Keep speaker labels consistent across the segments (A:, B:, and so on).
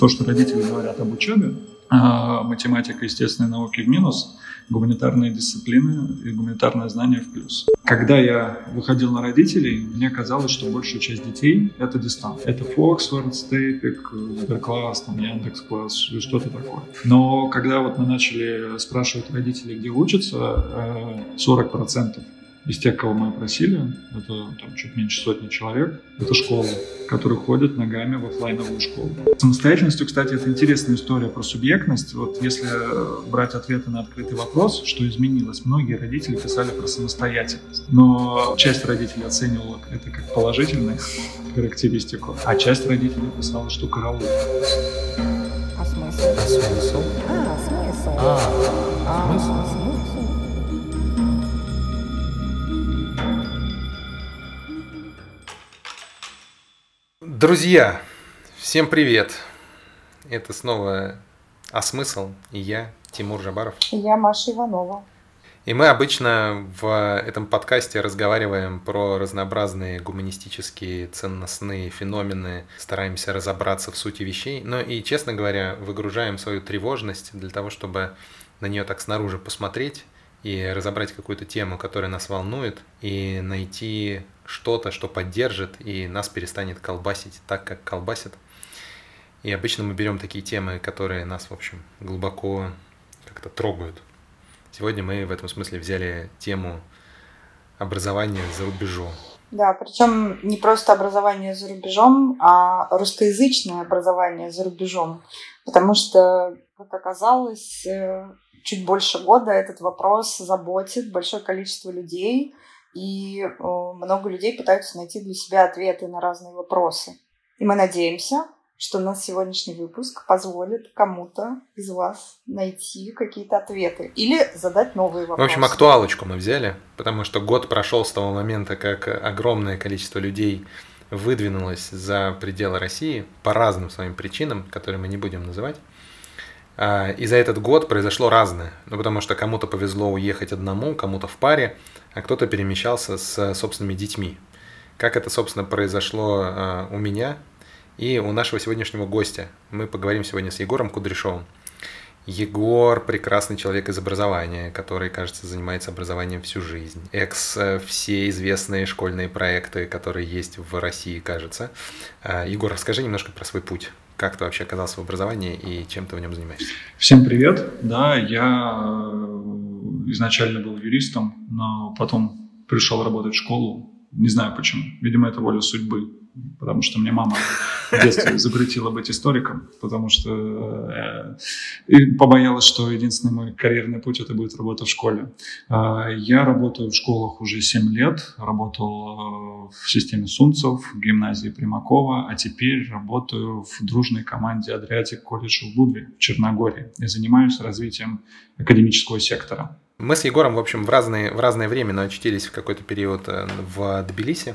A: То, что родители говорят об учебе, а, математика, естественные науки в минус, гуманитарные дисциплины и гуманитарное знание в плюс. Когда я выходил на родителей, мне казалось, что большая часть детей — это дистант. Это Фоксфорд, Стейпик, Сберкласс, там, Яндекс.Класс, что-то такое. Но когда вот мы начали спрашивать родителей, где учатся, 40% из тех, кого мы опросили, это там, чуть меньше сотни человек, это школы, которые ходят ногами в офлайновую школу. Самостоятельностью, кстати, это интересная история про субъектность. Вот если брать ответы на открытый вопрос, что изменилось, многие родители писали про самостоятельность. Но часть родителей оценивала это как положительную характеристику, а часть родителей писала, что караул.
B: А смысл? А смысл? А, смысл. А, а смысл?
C: Друзья, всем привет! Это снова «А смысл?» и я, Тимур Жабаров.
B: И я, Маша Иванова.
C: И мы обычно в этом подкасте разговариваем про разнообразные гуманистические ценностные феномены, стараемся разобраться в сути вещей, но и, честно говоря, выгружаем свою тревожность для того, чтобы на нее так снаружи посмотреть и разобрать какую-то тему, которая нас волнует, и найти что-то, что поддержит и нас перестанет колбасить так, как колбасит. И обычно мы берем такие темы, которые нас, в общем, глубоко как-то трогают. Сегодня мы в этом смысле взяли тему образования за рубежом.
B: Да, причем не просто образование за рубежом, а русскоязычное образование за рубежом. Потому что, как оказалось, э, чуть больше года этот вопрос заботит большое количество людей – и э, много людей пытаются найти для себя ответы на разные вопросы. И мы надеемся, что наш сегодняшний выпуск позволит кому-то из вас найти какие-то ответы или задать новые вопросы.
C: В общем, актуалочку мы взяли, потому что год прошел с того момента, как огромное количество людей выдвинулось за пределы России по разным своим причинам, которые мы не будем называть. А, и за этот год произошло разное. Ну, потому что кому-то повезло уехать одному, кому-то в паре, а кто-то перемещался с собственными детьми. Как это, собственно, произошло а, у меня и у нашего сегодняшнего гостя. Мы поговорим сегодня с Егором Кудряшовым. Егор – прекрасный человек из образования, который, кажется, занимается образованием всю жизнь. Экс э, все известные школьные проекты, которые есть в России, кажется. А, Егор, расскажи немножко про свой путь. Как ты вообще оказался в образовании и чем ты в нем занимаешься?
A: Всем привет. Да, я э, изначально был юристом, но потом пришел работать в школу. Не знаю почему. Видимо, это воля судьбы потому что мне мама в детстве запретила быть историком, потому что э, побоялась, что единственный мой карьерный путь это будет работа в школе. Э, я работаю в школах уже 7 лет, работал э, в системе Сунцев, в гимназии Примакова, а теперь работаю в дружной команде Адриатик колледж в Будве в Черногории и занимаюсь развитием академического сектора.
C: Мы с Егором, в общем, в разное, в разное время, но очутились в какой-то период э, в Тбилиси.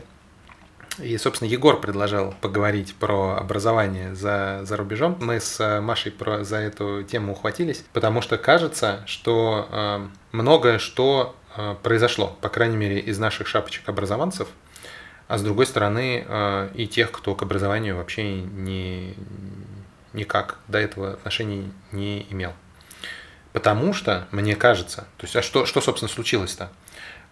C: И, собственно, Егор предложил поговорить про образование за, за рубежом. Мы с э, Машей про, за эту тему ухватились, потому что кажется, что э, многое что э, произошло, по крайней мере, из наших шапочек образованцев, а с другой стороны э, и тех, кто к образованию вообще не, никак до этого отношений не имел. Потому что, мне кажется, то есть, а что, что собственно, случилось-то?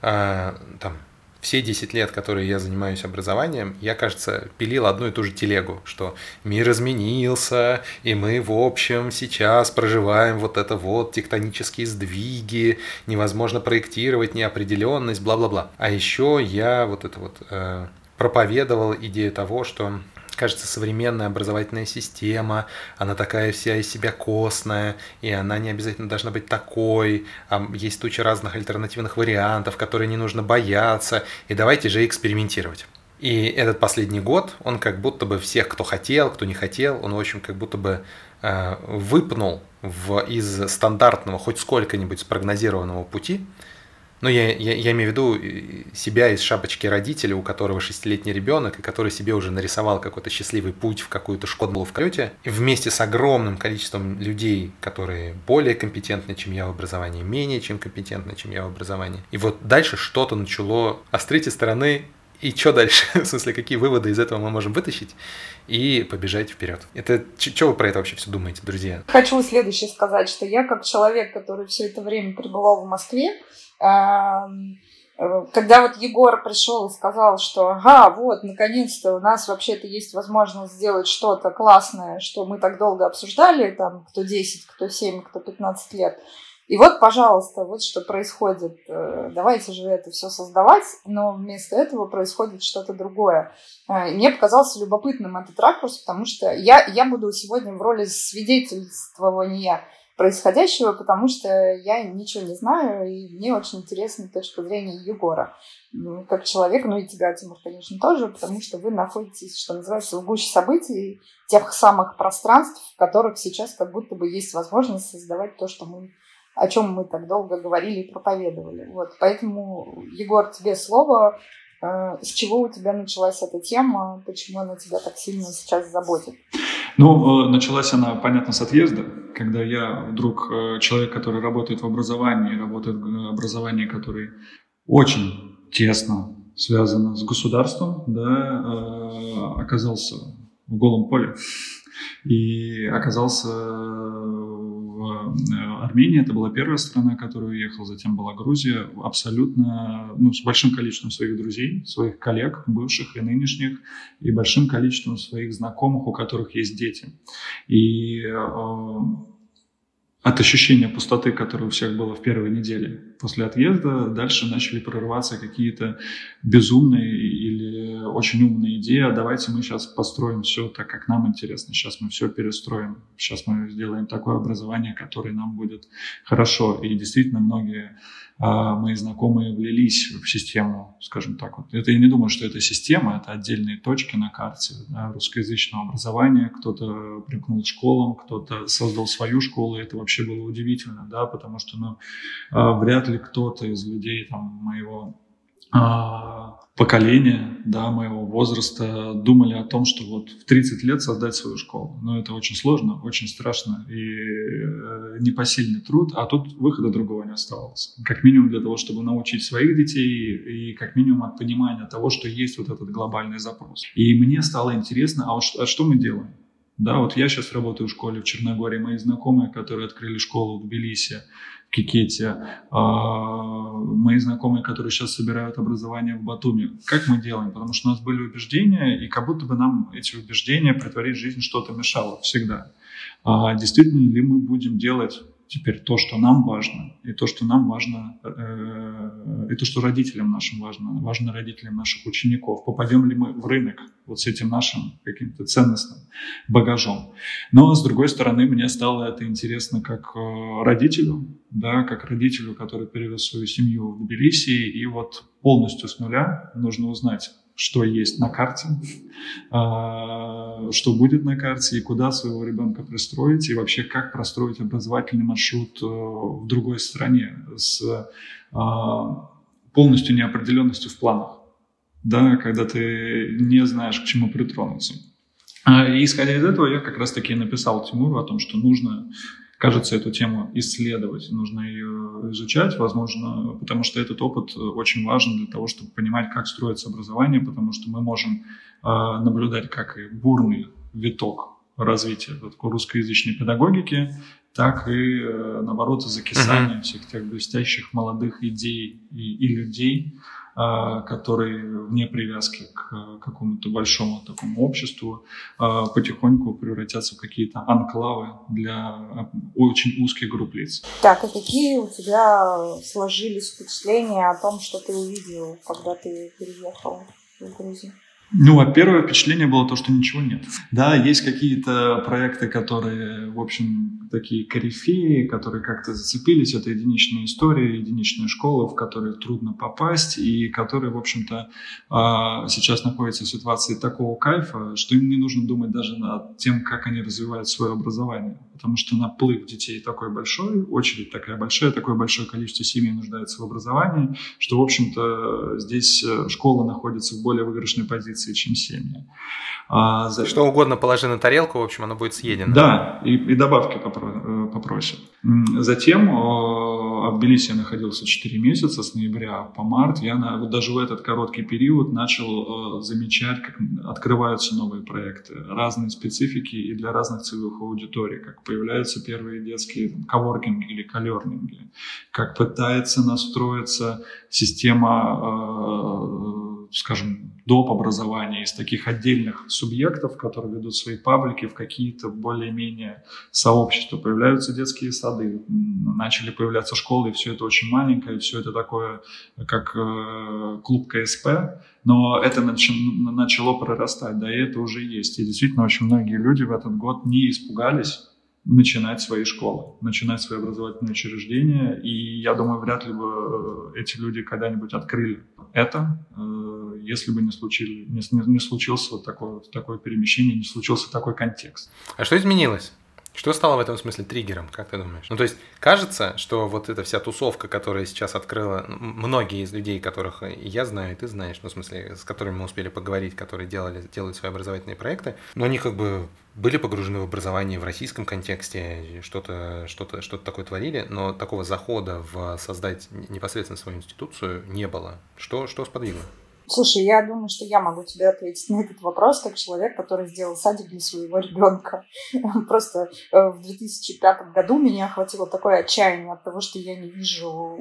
C: А, там, все 10 лет, которые я занимаюсь образованием, я, кажется, пилил одну и ту же телегу, что мир изменился, и мы, в общем, сейчас проживаем вот это вот тектонические сдвиги, невозможно проектировать неопределенность, бла-бла-бла. А еще я вот это вот э, проповедовал идею того, что кажется, современная образовательная система, она такая вся из себя костная, и она не обязательно должна быть такой, а есть туча разных альтернативных вариантов, которые не нужно бояться, и давайте же экспериментировать. И этот последний год, он как будто бы всех, кто хотел, кто не хотел, он, в общем, как будто бы э, выпнул в, из стандартного, хоть сколько-нибудь спрогнозированного пути, ну, я, я, я имею в виду себя из шапочки родителя, у которого шестилетний ребенок, и который себе уже нарисовал какой-то счастливый путь в какую-то школу в Крете, и вместе с огромным количеством людей, которые более компетентны, чем я в образовании, менее чем компетентны, чем я в образовании. И вот дальше что-то начало острить из стороны и что дальше? В смысле, какие выводы из этого мы можем вытащить и побежать вперед? Это что вы про это вообще все думаете, друзья?
B: Хочу следующее сказать, что я как человек, который все это время пребывал в Москве, когда вот Егор пришел и сказал, что ага, вот, наконец-то у нас вообще-то есть возможность сделать что-то классное, что мы так долго обсуждали, там, кто 10, кто 7, кто 15 лет. И вот, пожалуйста, вот что происходит. Э, давайте же это все создавать, но вместо этого происходит что-то другое. Э, и мне показался любопытным этот ракурс, потому что я, я буду сегодня в роли свидетельствования происходящего, потому что я ничего не знаю, и мне очень интересна точка зрения Егора ну, как человека, ну и тебя, Тимур, конечно, тоже, потому что вы находитесь, что называется, в гуще событий, тех самых пространств, в которых сейчас как будто бы есть возможность создавать то, что мы о чем мы так долго говорили и проповедовали. Вот. Поэтому, Егор, тебе слово. Э, с чего у тебя началась эта тема? Почему она тебя так сильно сейчас заботит?
A: Ну, э, началась она, понятно, с отъезда, когда я вдруг, э, человек, который работает в образовании, работает в образовании, который очень тесно связано с государством, да, э, оказался в голом поле и оказался в Армении. Это была первая страна, которую уехал, затем была Грузия. Абсолютно, ну, с большим количеством своих друзей, своих коллег, бывших и нынешних, и большим количеством своих знакомых, у которых есть дети. И э, от ощущения пустоты, которое у всех было в первой неделе после отъезда, дальше начали прорываться какие-то безумные или очень умные идеи. А давайте мы сейчас построим все так, как нам интересно. Сейчас мы все перестроим. Сейчас мы сделаем такое образование, которое нам будет хорошо. И действительно многие а, мои знакомые влились в систему, скажем так. Вот. Это я не думаю, что это система, это отдельные точки на карте да, русскоязычного образования. Кто-то примкнул школам, кто-то создал свою школу, и это вообще было удивительно, да, потому что ну, а, вряд ли кто-то из людей там, моего а, поколения, да, моего возраста думали о том, что вот в 30 лет создать свою школу. Но это очень сложно, очень страшно и э, непосильный труд, а тут выхода другого не оставалось. Как минимум для того, чтобы научить своих детей и как минимум от понимания того, что есть вот этот глобальный запрос. И мне стало интересно, а, а что мы делаем? Да, вот я сейчас работаю в школе в Черногории, мои знакомые, которые открыли школу в Тбилиси, Кикете, а, мои знакомые, которые сейчас собирают образование в Батуми. Как мы делаем? Потому что у нас были убеждения, и как будто бы нам эти убеждения притворить жизнь что-то мешало всегда. А действительно ли мы будем делать теперь то, что нам важно, и то, что нам важно, э, и то, что родителям нашим важно, важно родителям наших учеников. Попадем ли мы в рынок вот с этим нашим каким-то ценностным багажом. Но, с другой стороны, мне стало это интересно как э, родителю, да, как родителю, который перевез свою семью в Тбилиси, и вот полностью с нуля нужно узнать, что есть на карте, а, что будет на карте и куда своего ребенка пристроить, и вообще как простроить образовательный маршрут э, в другой стране с а, полностью неопределенностью в планах, да, когда ты не знаешь, к чему притронуться. А, и исходя из этого, я как раз-таки написал Тимуру о том, что нужно кажется, эту тему исследовать, нужно ее изучать, возможно, потому что этот опыт очень важен для того, чтобы понимать, как строится образование, потому что мы можем э, наблюдать как и бурный виток развития русскоязычной педагогики, так и, э, наоборот, закисание uh-huh. всех тех блестящих молодых идей и, и людей, а, которые вне привязки к какому-то большому такому обществу а, потихоньку превратятся в какие-то анклавы для очень узких групп лиц.
B: Так, и какие у тебя сложились впечатления о том, что ты увидел, когда ты переехал в Грузию?
A: Ну, а первое впечатление было то, что ничего нет. Да, есть какие-то проекты, которые, в общем, такие корифеи, которые как-то зацепились. Это единичные истории, единичные школы, в которые трудно попасть, и которые, в общем-то, а, сейчас находятся в ситуации такого кайфа, что им не нужно думать даже над тем, как они развивают свое образование. Потому что наплыв детей такой большой, очередь такая большая, такое большое количество семей нуждается в образовании, что, в общем-то, здесь э, школа находится в более выигрышной позиции чем семьи.
C: А, за... Что угодно положи на тарелку, в общем, оно будет съедено.
A: Да, и, и добавки попро- э, попросят. Затем в Тбилиси я находился 4 месяца, с ноября по март. Я на, вот даже в этот короткий период начал э, замечать, как открываются новые проекты, разные специфики и для разных целевых аудиторий, как появляются первые детские там, коворкинги или колернинги, как пытается настроиться система э, скажем, доп. образования из таких отдельных субъектов, которые ведут свои паблики в какие-то более-менее сообщества. Появляются детские сады, начали появляться школы, и все это очень маленькое, все это такое, как э, клуб КСП, но это начало прорастать, да, и это уже есть. И действительно очень многие люди в этот год не испугались начинать свои школы, начинать свои образовательные учреждения. И я думаю, вряд ли бы э, эти люди когда-нибудь открыли это, э, если бы не, случили, не, не случился вот такое, такое перемещение, не случился такой контекст.
C: А что изменилось? Что стало в этом смысле триггером, как ты думаешь? Ну, то есть, кажется, что вот эта вся тусовка, которая сейчас открыла, многие из людей, которых я знаю, и ты знаешь, ну, в смысле, с которыми мы успели поговорить, которые делали, делают свои образовательные проекты, но они как бы были погружены в образование в российском контексте, что-то что -то, что -то такое творили, но такого захода в создать непосредственно свою институцию не было. Что, что сподвигло?
B: Слушай, я думаю, что я могу тебе ответить на этот вопрос как человек, который сделал садик для своего ребенка. Просто э, в 2005 году меня охватило такое отчаяние от того, что я не вижу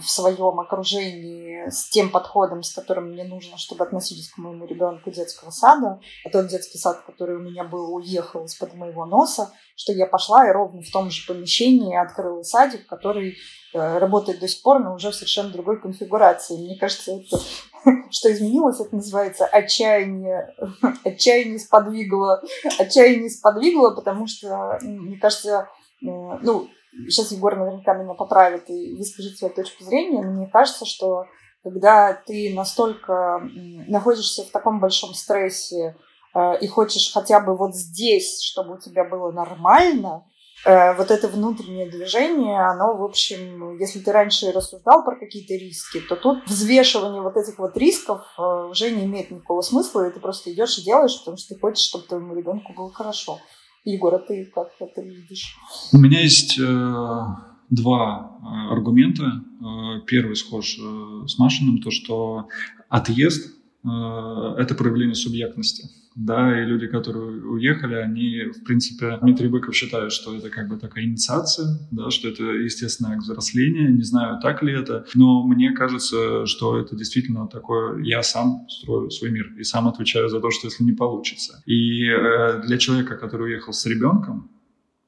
B: в своем окружении с тем подходом, с которым мне нужно, чтобы относились к моему ребенку детского сада. А тот детский сад, который у меня был, уехал из-под моего носа, что я пошла и ровно в том же помещении открыла садик, который э, работает до сих пор, но уже в совершенно другой конфигурации. Мне кажется, это что изменилось, это называется отчаяние. Отчаяние сподвигло. Отчаяние сподвигло, потому что, мне кажется, э, ну, сейчас Егор наверняка меня поправит и выскажет свою точку зрения, но мне кажется, что когда ты настолько находишься в таком большом стрессе э, и хочешь хотя бы вот здесь, чтобы у тебя было нормально, вот это внутреннее движение, оно, в общем, если ты раньше рассуждал про какие-то риски, то тут взвешивание вот этих вот рисков э, уже не имеет никакого смысла, и ты просто идешь и делаешь, потому что ты хочешь, чтобы твоему ребенку было хорошо. Егор, а ты как это видишь?
A: У меня есть э, два э, аргумента. Э, первый схож э, с Машиным, то, что отъезд э, – это проявление субъектности да, и люди, которые уехали, они, в принципе, Дмитрий Быков считает, что это как бы такая инициация, да, что это естественное взросление, не знаю, так ли это, но мне кажется, что это действительно такое, я сам строю свой мир и сам отвечаю за то, что если не получится. И э, для человека, который уехал с ребенком,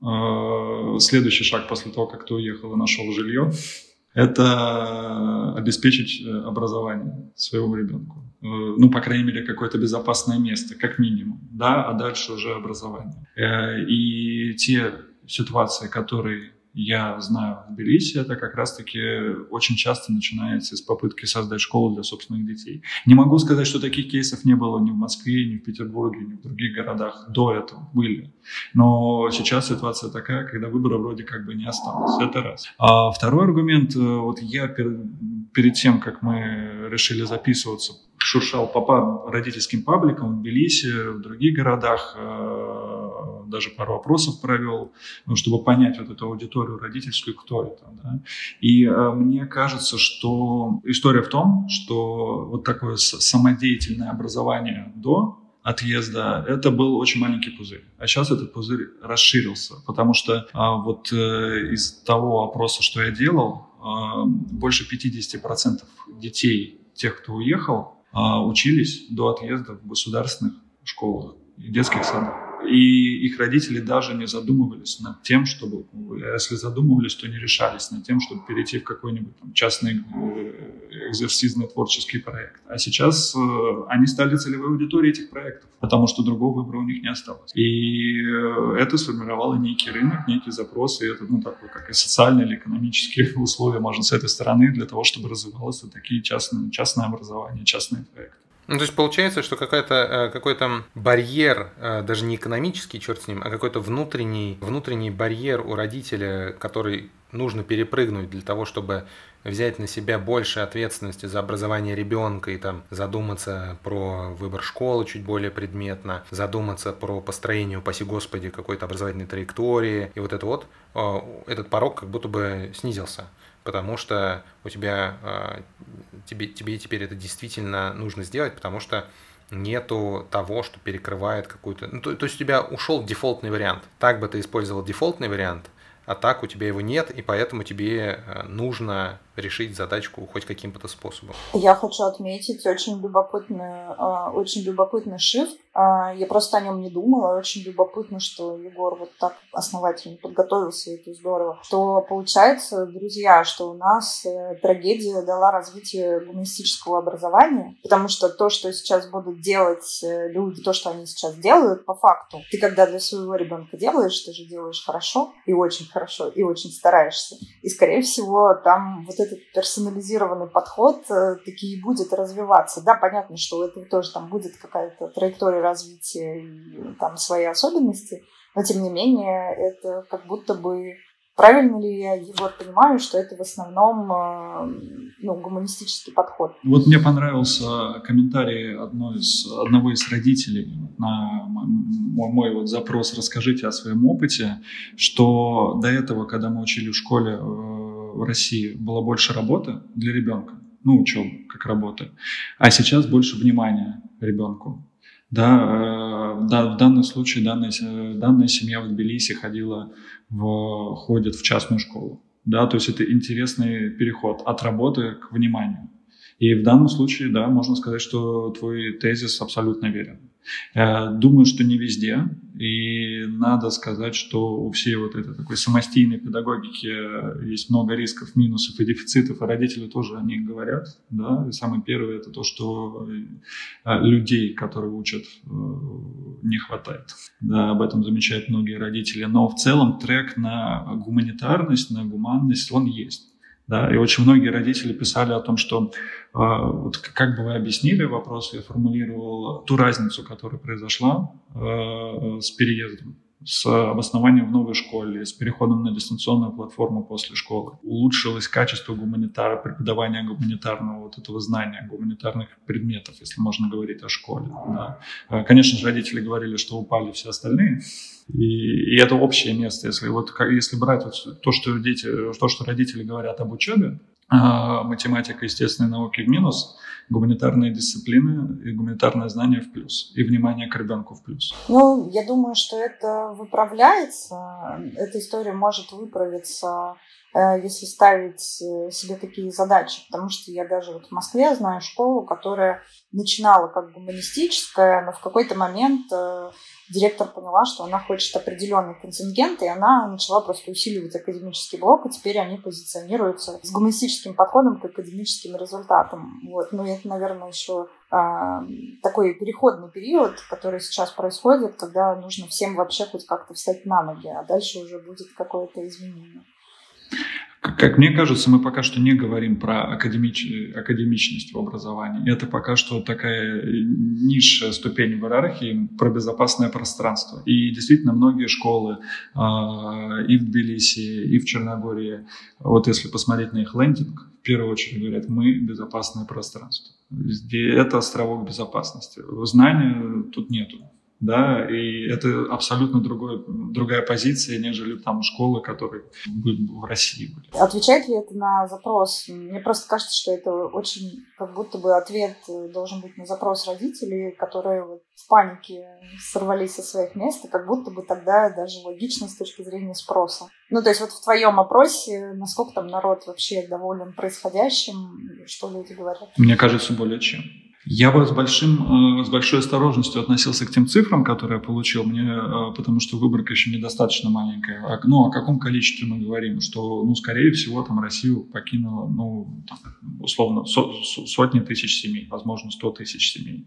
A: э, следующий шаг после того, как ты уехал и нашел жилье, это обеспечить э, образование своему ребенку. Э, ну, по крайней мере, какое-то безопасное место, как минимум, да, а дальше уже образование. Э, и те ситуации, которые я знаю в Тбилиси, это как раз-таки очень часто начинается с попытки создать школу для собственных детей. Не могу сказать, что таких кейсов не было ни в Москве, ни в Петербурге, ни в других городах до этого были. Но сейчас ситуация такая, когда выбора вроде как бы не осталось. Это раз. А второй аргумент, э, вот я перед, перед тем, как мы решили записываться, шуршал по родительским пабликам в Тбилиси, в других городах, э, даже пару опросов провел, ну, чтобы понять вот эту аудиторию родительскую, кто это. Да? И э, мне кажется, что история в том, что вот такое самодеятельное образование до отъезда, это был очень маленький пузырь. А сейчас этот пузырь расширился, потому что а, вот э, из того опроса, что я делал, а, больше 50% детей, тех, кто уехал, а, учились до отъезда в государственных школах и детских садах и их родители даже не задумывались над тем, чтобы, если задумывались, то не решались над тем, чтобы перейти в какой-нибудь там, частный э, экзерсизный творческий проект. А сейчас э, они стали целевой аудиторией этих проектов, потому что другого выбора у них не осталось. И э, это сформировало некий рынок, некий запрос, и это, ну, такой, как и социальные или экономические условия, можно с этой стороны, для того, чтобы развивалось вот такие частные, частное образование, частные проекты.
C: Ну, то есть получается, что э, какой-то барьер, э, даже не экономический, черт с ним, а какой-то внутренний, внутренний барьер у родителя, который нужно перепрыгнуть для того, чтобы взять на себя больше ответственности за образование ребенка и там задуматься про выбор школы чуть более предметно, задуматься про построение, упаси господи, какой-то образовательной траектории. И вот это вот, э, этот порог как будто бы снизился. Потому что у тебя, а, тебе, тебе теперь это действительно нужно сделать, потому что нету того, что перекрывает какую-то... Ну, то, то есть у тебя ушел дефолтный вариант. Так бы ты использовал дефолтный вариант, а так у тебя его нет, и поэтому тебе э, нужно решить задачку хоть каким-то способом.
B: Я хочу отметить очень любопытный, а, очень любопытный шифт. А, я просто о нем не думала. Очень любопытно, что Егор вот так основательно подготовился, это здорово. Что получается, друзья, что у нас э, трагедия дала развитие гуманистического образования, потому что то, что сейчас будут делать э, люди, то, что они сейчас делают, по факту, ты когда для своего ребенка делаешь, ты же делаешь хорошо и очень хорошо, и очень стараешься. И, скорее всего, там вот этот персонализированный подход э, таки и будет развиваться. Да, понятно, что у этого тоже там будет какая-то траектория развития и там свои особенности, но тем не менее это как будто бы Правильно ли я, Егор, понимаю, что это в основном э, ну, гуманистический подход?
A: Вот мне понравился комментарий одной из, одного из родителей на мой, мой вот запрос «Расскажите о своем опыте», что до этого, когда мы учили в школе в России было больше работы для ребенка, ну, учебы как работы, а сейчас больше внимания ребенку. Да, э, да, в данном случае данная, данная семья в Тбилиси ходила в, ходит в частную школу. Да, то есть это интересный переход от работы к вниманию. И в данном случае, да, можно сказать, что твой тезис абсолютно верен. Э, думаю, что не везде. И надо сказать, что у всей вот этой такой самостийной педагогики есть много рисков, минусов и дефицитов, и родители тоже о них говорят. Да? И самое первое – это то, что э, людей, которые учат, э, не хватает. Да, об этом замечают многие родители. Но в целом трек на гуманитарность, на гуманность, он есть. Да? И очень многие родители писали о том, что э, вот как бы вы объяснили вопрос, я формулировал ту разницу, которая произошла э, с переездом с обоснованием в новой школе, с переходом на дистанционную платформу после школы. Улучшилось качество гуманитара, преподавания гуманитарного вот этого знания, гуманитарных предметов, если можно говорить о школе. Да. Э, конечно же, родители говорили, что упали все остальные, и, и это общее место. Если, вот, если брать вот то, что дети, то, что родители говорят об учебе, а, математика, естественные науки в минус, гуманитарные дисциплины и гуманитарное знание в плюс, и внимание к ребенку в плюс.
B: Ну, я думаю, что это выправляется. Эта история может выправиться, э, если ставить э, себе такие задачи, потому что я даже вот в Москве знаю школу, которая начинала как гуманистическая, но в какой-то момент э, директор поняла, что она хочет определенный контингент, и она начала просто усиливать академический блок, и теперь они позиционируются с гуманистическим подходом к академическим результатам. Вот. Ну, это, наверное, еще а, такой переходный период, который сейчас происходит, когда нужно всем вообще хоть как-то встать на ноги, а дальше уже будет какое-то изменение.
A: Как мне кажется, мы пока что не говорим про академич... академичность в образовании. Это пока что такая низшая ступень в иерархии про безопасное пространство. И действительно многие школы э, и в Тбилиси, и в Черногории, вот если посмотреть на их лендинг, в первую очередь говорят, мы безопасное пространство. Это островок безопасности. Знания тут нету да, и это абсолютно другой, другая позиция, нежели там школы, которые в России были.
B: Отвечает ли это на запрос? Мне просто кажется, что это очень как будто бы ответ должен быть на запрос родителей, которые вот в панике сорвались со своих мест, и как будто бы тогда даже логично с точки зрения спроса. Ну, то есть вот в твоем опросе, насколько там народ вообще доволен происходящим, что люди говорят?
A: Мне кажется, более чем. Я бы с, большим, э, с большой осторожностью относился к тем цифрам, которые я получил, мне, э, потому что выборка еще недостаточно маленькая. А, ну, о каком количестве мы говорим? Что, ну, скорее всего, там Россию покинуло, ну, условно, со, сотни тысяч семей, возможно, сто тысяч семей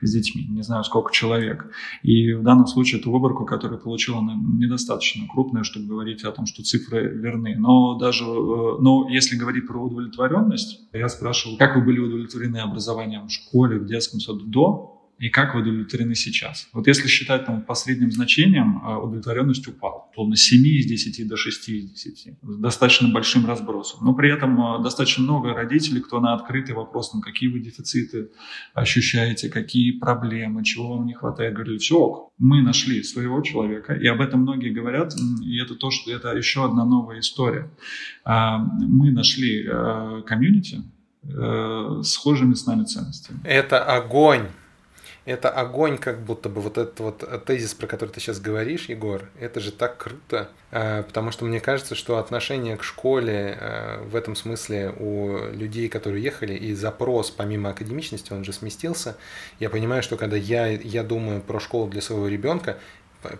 A: с детьми, не знаю, сколько человек. И в данном случае эту выборку, которую я получил, она недостаточно крупная, чтобы говорить о том, что цифры верны. Но даже, э, но если говорить про удовлетворенность, я спрашивал, как вы были удовлетворены образованием в школе, в детском саду до и как вы удовлетворены сейчас. Вот если считать там, по средним значениям, а, удовлетворенность упала. Условно, 7 из 10 до 6 из 10. С достаточно большим разбросом. Но при этом а, достаточно много родителей, кто на открытый вопрос, там, какие вы дефициты ощущаете, какие проблемы, чего вам не хватает, говорили, все ок, мы нашли своего человека, и об этом многие говорят, и это то, что это еще одна новая история. А, мы нашли комьюнити, э, схожими с нами ценностями.
C: Это огонь это огонь, как будто бы вот этот вот тезис, про который ты сейчас говоришь, Егор, это же так круто, э, потому что мне кажется, что отношение к школе э, в этом смысле у людей, которые ехали, и запрос помимо академичности, он же сместился. Я понимаю, что когда я, я думаю про школу для своего ребенка,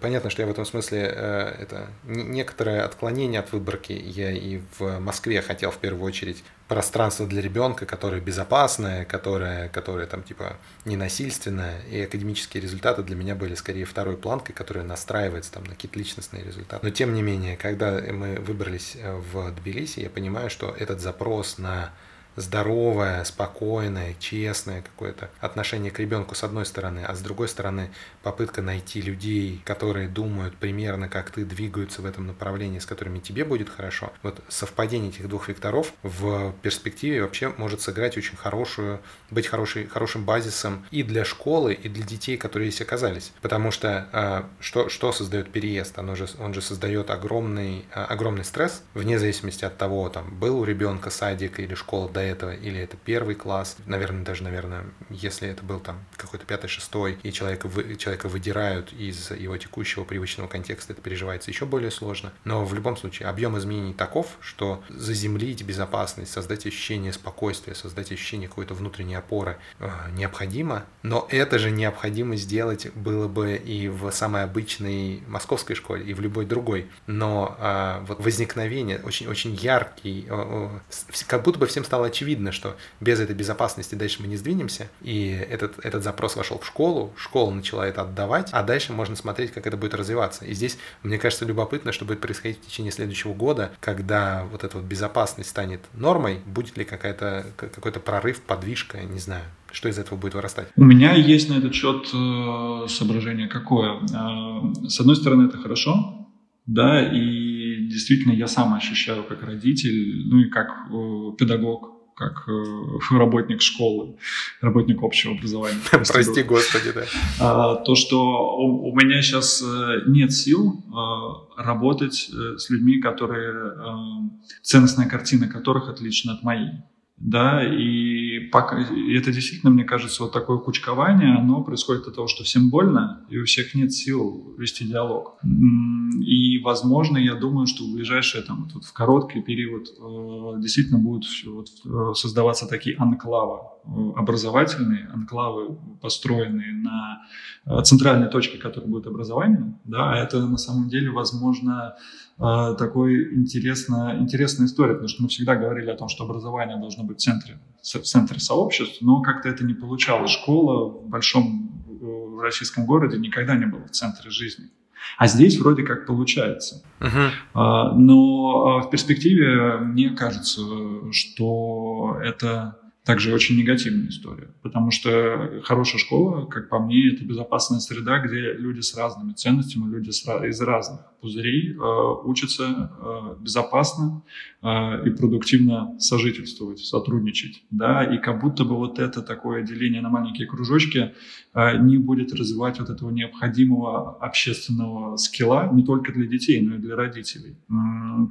C: Понятно, что я в этом смысле э, это некоторое отклонение от выборки. Я и в Москве хотел в первую очередь пространство для ребенка, которое безопасное, которое, которое там типа ненасильственное, и академические результаты для меня были скорее второй планкой, которая настраивается там на какие-то личностные результаты. Но тем не менее, когда мы выбрались э, в Тбилиси, я понимаю, что этот запрос на здоровое, спокойное, честное какое-то отношение к ребенку с одной стороны, а с другой стороны попытка найти людей, которые думают примерно как ты, двигаются в этом направлении, с которыми тебе будет хорошо. Вот совпадение этих двух векторов в перспективе вообще может сыграть очень хорошую, быть хороший, хорошим базисом и для школы, и для детей, которые здесь оказались. Потому что а, что, что создает переезд? Оно же, он же создает огромный, а, огромный стресс, вне зависимости от того, там, был у ребенка садик или школа до этого, или это первый класс, наверное, даже, наверное, если это был там какой-то пятый, шестой, и человека, вы, человека выдирают из его текущего привычного контекста, это переживается еще более сложно. Но в любом случае объем изменений таков, что заземлить безопасность, создать ощущение спокойствия, создать ощущение какой-то внутренней опоры э, необходимо, но это же необходимо сделать было бы и в самой обычной московской школе, и в любой другой. Но э, вот возникновение очень, очень яркий, э, э, как будто бы всем стало очевидно, что без этой безопасности дальше мы не сдвинемся, и этот, этот запрос вошел в школу, школа начала это отдавать, а дальше можно смотреть, как это будет развиваться. И здесь, мне кажется, любопытно, что будет происходить в течение следующего года, когда вот эта вот безопасность станет нормой, будет ли какая-то, какой-то прорыв, подвижка, не знаю. Что из этого будет вырастать?
A: У меня есть на этот счет э, соображение какое. Э, с одной стороны, это хорошо, да, и действительно я сам ощущаю как родитель, ну и как э, педагог, как э, работник школы, работник общего образования.
C: Прости, господи, да.
A: А, то, что у, меня сейчас э, нет сил э, работать с людьми, которые ценностная картина которых отлична от моей да, и пока, и это действительно, мне кажется, вот такое кучкование, оно происходит от того, что всем больно, и у всех нет сил вести диалог. И, возможно, я думаю, что в ближайшее, там, вот, в короткий период э, действительно будут вот, э, создаваться такие анклавы э, образовательные, анклавы, построенные на э, центральной точке, которая будет образование, да, а это на самом деле, возможно, э, такой интересная, интересная история, потому что мы всегда говорили о том, что образование должно быть в центре, в центре сообщества, но как-то это не получалось. Школа в большом в российском городе никогда не была в центре жизни. А здесь вроде как получается. Uh-huh. Но в перспективе мне кажется, что это также очень негативная история, потому что хорошая школа, как по мне, это безопасная среда, где люди с разными ценностями, люди из разных пузырей э, учатся э, безопасно э, и продуктивно сожительствовать, сотрудничать, да, и как будто бы вот это такое деление на маленькие кружочки э, не будет развивать вот этого необходимого общественного скилла не только для детей, но и для родителей,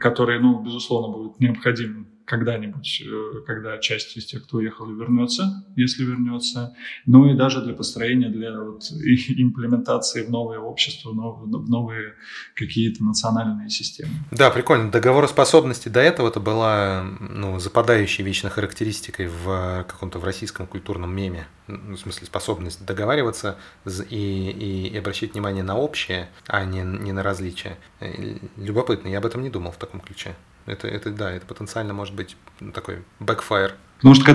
A: который, ну, безусловно, будет необходим когда-нибудь, э, когда часть из тех, кто уехал, вернется, если вернется, ну и даже для построения, для вот имплементации в новое общество, в новые какие-то национальные системы.
C: Да, прикольно. Договороспособность до этого это была ну, западающей вечно характеристикой в каком-то в российском культурном меме. Ну, в смысле, способность договариваться и, и, и обращать внимание на общее, а не, не на различия. Э, любопытно, я об этом не думал в таком ключе. Это, это да, это потенциально может быть такой backfire.
A: Потому что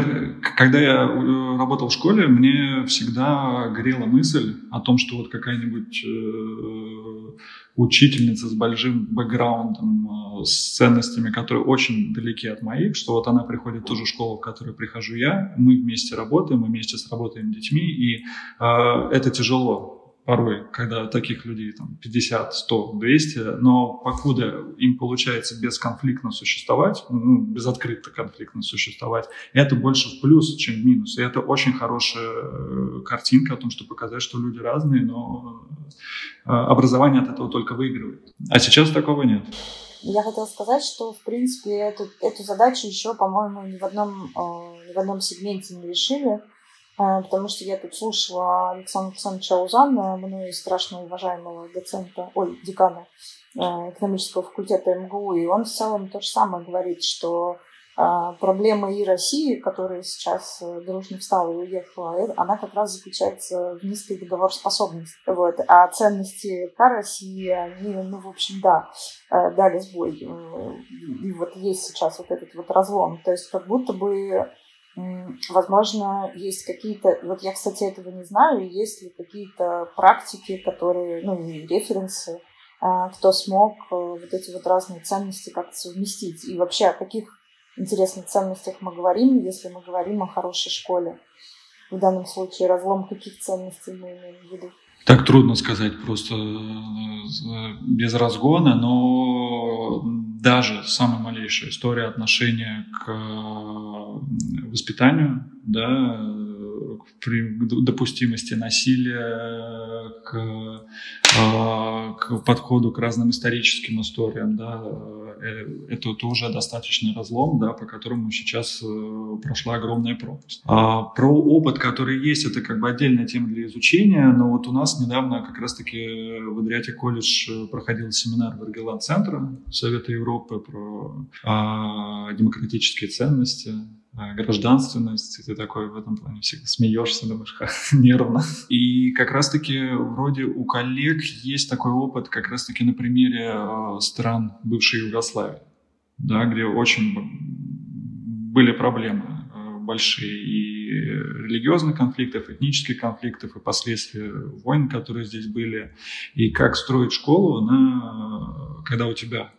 A: когда я э, работал в школе, мне всегда горела мысль о том, что вот какая-нибудь э, учительница с большим бэкграундом, э, с ценностями, которые очень далеки от моих, что вот она приходит в ту же школу, в которую прихожу я, мы вместе работаем, мы вместе сработаем детьми, и это тяжело порой, когда таких людей там 50, 100, 200, но покуда им получается бесконфликтно существовать, ну, безоткрыто конфликтно существовать, это больше в плюс, чем в минус. И это очень хорошая э, картинка о том, что показать, что люди разные, но э, образование от этого только выигрывает. А сейчас такого нет.
B: Я хотела сказать, что, в принципе, эту, эту задачу еще, по-моему, ни в одном, э, ни в одном сегменте не решили. А, потому что я тут слушала Александра Александровича Узана, мной страшно уважаемого доцента, ой, декана а, экономического факультета МГУ, и он в целом то же самое говорит, что а, проблема и России, которая сейчас э, дружно встала и уехала, э, она как раз заключается в низкой договороспособности. Вот. А ценности к России, они, ну, в общем, да, э, дали сбой. И вот есть сейчас вот этот вот разлом. То есть как будто бы Возможно, есть какие-то... Вот я, кстати, этого не знаю. Есть ли какие-то практики, которые... Ну, и референсы, а, кто смог э, вот эти вот разные ценности как-то совместить. И вообще, о каких интересных ценностях мы говорим, если мы говорим о хорошей школе. В данном случае разлом каких ценностей мы имеем в виду?
A: Так трудно сказать просто э, без разгона, но даже самая малейшая история отношения к э, воспитанию, да, при допустимости насилия, к, э, к подходу к разным историческим историям, да, Э, это тоже достаточный разлом, да, по которому сейчас э, прошла огромная пропасть. А про опыт, который есть, это как бы отдельная тема для изучения, но вот у нас недавно как раз-таки в Адриате колледж проходил семинар Вергеланд-центра Совета Европы про а, демократические ценности, гражданственность, и ты такой в этом плане всегда смеешься, думаешь, нервно. И как раз-таки вроде у коллег есть такой опыт как раз-таки на примере а, стран бывшей Югославии, да, где очень были проблемы а, большие и религиозных конфликтов, этнических конфликтов, и последствия войн, которые здесь были, и как строить школу, на, когда у тебя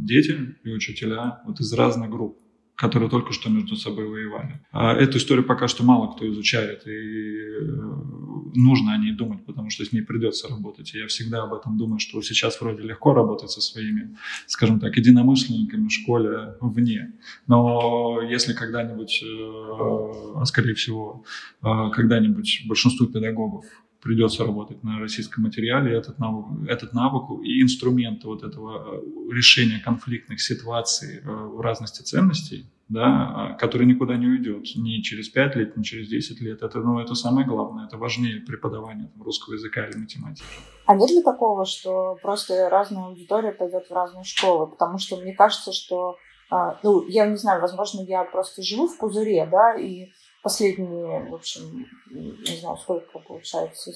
A: дети и учителя вот из разных групп которые только что между собой воевали. А эту историю пока что мало кто изучает, и э, нужно о ней думать, потому что с ней придется работать. И я всегда об этом думаю, что сейчас вроде легко работать со своими, скажем так, единомышленниками в школе вне. Но если когда-нибудь, э, а скорее всего, э, когда-нибудь большинству педагогов придется работать на российском материале, этот навык, этот навык и инструменты вот этого э, решения конфликтных ситуаций э, в разности ценностей, да, а, который никуда не уйдет ни через 5 лет, ни через 10 лет. Это, ну, это самое главное, это важнее преподавания там, русского языка или математики.
B: А нет ли такого, что просто разная аудитория пойдет в разные школы? Потому что мне кажется, что, а, ну, я не знаю, возможно, я просто живу в пузыре, да, и последние, в общем, не знаю, сколько получается,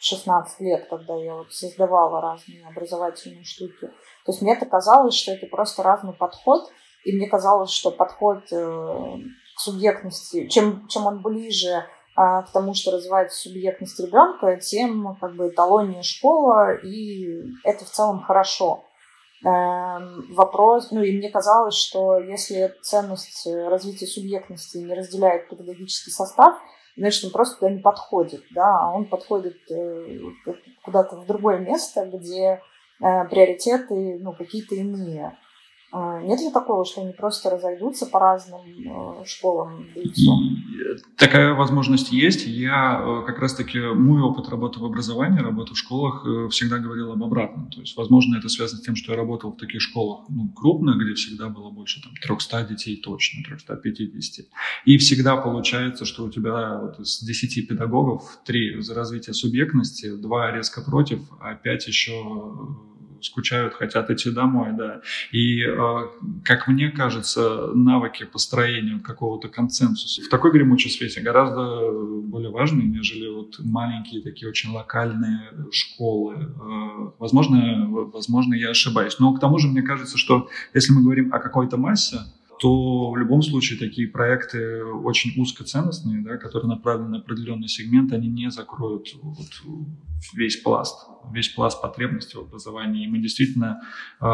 B: 16 лет, когда я вот создавала разные образовательные штуки. То есть мне это казалось, что это просто разный подход, и мне казалось, что подход э, к субъектности, чем, чем он ближе а, к тому, что развивается субъектность ребенка, тем как бы эталоннее школа, и это в целом хорошо. Эм, вопрос, ну и мне казалось, что если ценность э, развития субъектности не разделяет педагогический состав, значит, он просто туда не подходит, да, а он подходит э, куда-то в другое место, где э, приоритеты, ну, какие-то иные. А, нет ли такого, что они просто разойдутся по разным э, школам?
A: Такая возможность есть. Я э, как раз-таки, мой опыт работы в образовании, работы в школах э, всегда говорил об обратном. То есть, возможно, это связано с тем, что я работал в таких школах ну, крупных, где всегда было больше там, 300 детей точно, 350. И всегда получается, что у тебя вот, из 10 педагогов 3 за развитие субъектности, 2 резко против, а 5 еще скучают, хотят идти домой, да. И, э, как мне кажется, навыки построения какого-то консенсуса в такой гремучей свете гораздо более важны, нежели вот маленькие такие очень локальные школы. Э, возможно, возможно, я ошибаюсь. Но к тому же мне кажется, что если мы говорим о какой-то массе, то в любом случае такие проекты очень узкоценностные, да, которые направлены на определенный сегмент, они не закроют вот весь пласт, весь пласт потребностей в образовании. И мы действительно э,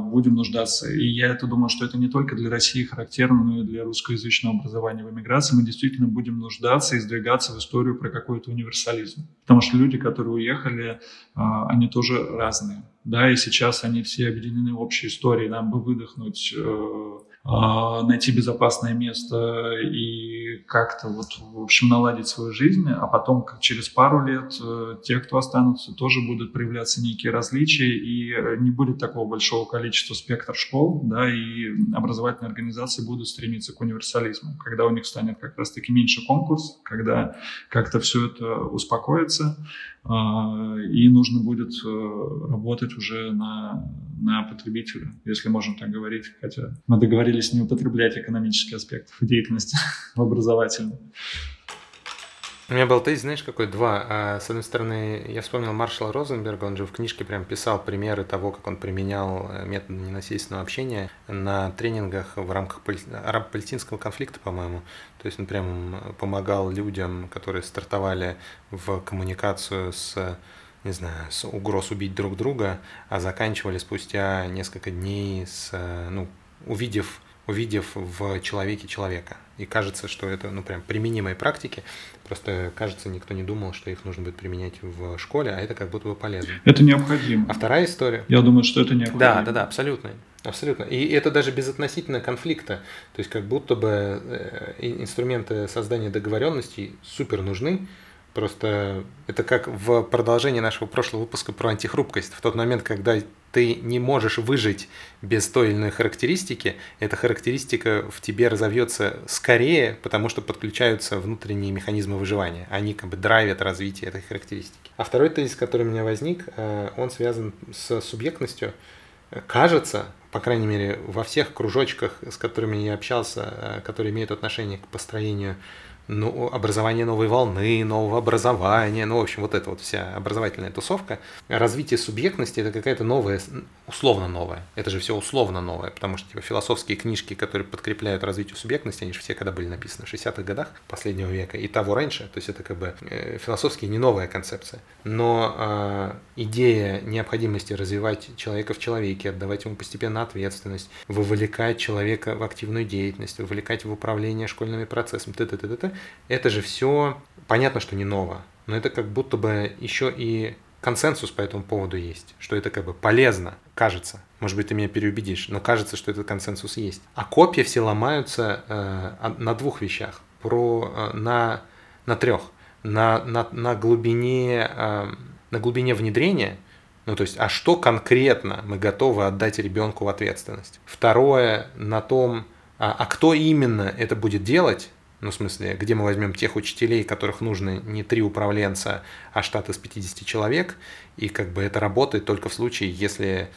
A: будем нуждаться. И я это думаю, что это не только для России характерно, но и для русскоязычного образования в эмиграции. Мы действительно будем нуждаться и сдвигаться в историю про какой-то универсализм. Потому что люди, которые уехали, э, они тоже разные. Да, и сейчас они все объединены общей истории. Нам бы выдохнуть э, найти безопасное место и как-то вот, в общем, наладить свою жизнь, а потом через пару лет э, те, кто останутся, тоже будут проявляться некие различия, и э, не будет такого большого количества спектр школ, да, и образовательные организации будут стремиться к универсализму, когда у них станет как раз-таки меньше конкурс, когда как-то все это успокоится, а, и нужно будет э, работать уже на, на потребителя, если можно так говорить, хотя мы договорились не употреблять экономические аспекты деятельности в образовательном.
C: У меня был тезис, знаешь, какой? Два. А, с одной стороны, я вспомнил Маршала Розенберга, он же в книжке прям писал примеры того, как он применял э, метод ненасильственного общения на тренингах в рамках арабо-палестинского конфликта, по-моему. То есть он прям помогал людям, которые стартовали в коммуникацию с не знаю, с угроз убить друг друга, а заканчивали спустя несколько дней с, э, ну, увидев увидев в человеке человека. И кажется, что это ну, прям применимые практики. Просто, кажется, никто не думал, что их нужно будет применять в школе, а это как будто бы полезно.
A: Это необходимо.
C: А вторая история?
A: Я думаю, что это необходимо.
C: Да, да, да, абсолютно. Абсолютно. И это даже безотносительно конфликта. То есть как будто бы э, инструменты создания договоренностей супер нужны, Просто это как в продолжении нашего прошлого выпуска про антихрупкость. В тот момент, когда ты не можешь выжить без той или иной характеристики, эта характеристика в тебе разовьется скорее, потому что подключаются внутренние механизмы выживания. Они как бы драйвят развитие этой характеристики. А второй тезис, который у меня возник, э, он связан с субъектностью. Кажется, по крайней мере, во всех кружочках, с которыми я общался, э, которые имеют отношение к построению ну, образование новой волны, нового образования, ну, в общем, вот эта вот вся образовательная тусовка. Развитие субъектности – это какая-то новая, условно новая. Это же все условно новое, потому что типа, философские книжки, которые подкрепляют развитие субъектности, они же все когда были написаны в 60-х годах последнего века и того раньше, то есть это как бы э, философски не новая концепция. Но э, идея необходимости развивать человека в человеке, отдавать ему постепенно ответственность, вовлекать человека в активную деятельность, вовлекать в управление школьными процессами, т -т -т -т это же все понятно, что не ново, но это как будто бы еще и консенсус по этому поводу есть, что это как бы полезно, кажется. Может быть, ты меня переубедишь, но кажется, что этот консенсус есть. А копии все ломаются э, на двух вещах. Про, э, на, на трех. На, на, на, глубине, э, на глубине внедрения, ну, то есть, а что конкретно мы готовы отдать ребенку в ответственность? Второе, на том, а, а кто именно это будет делать, ну, в смысле, где мы возьмем тех учителей, которых нужно не три управленца, а штат из 50 человек, и как бы это работает только в случае, если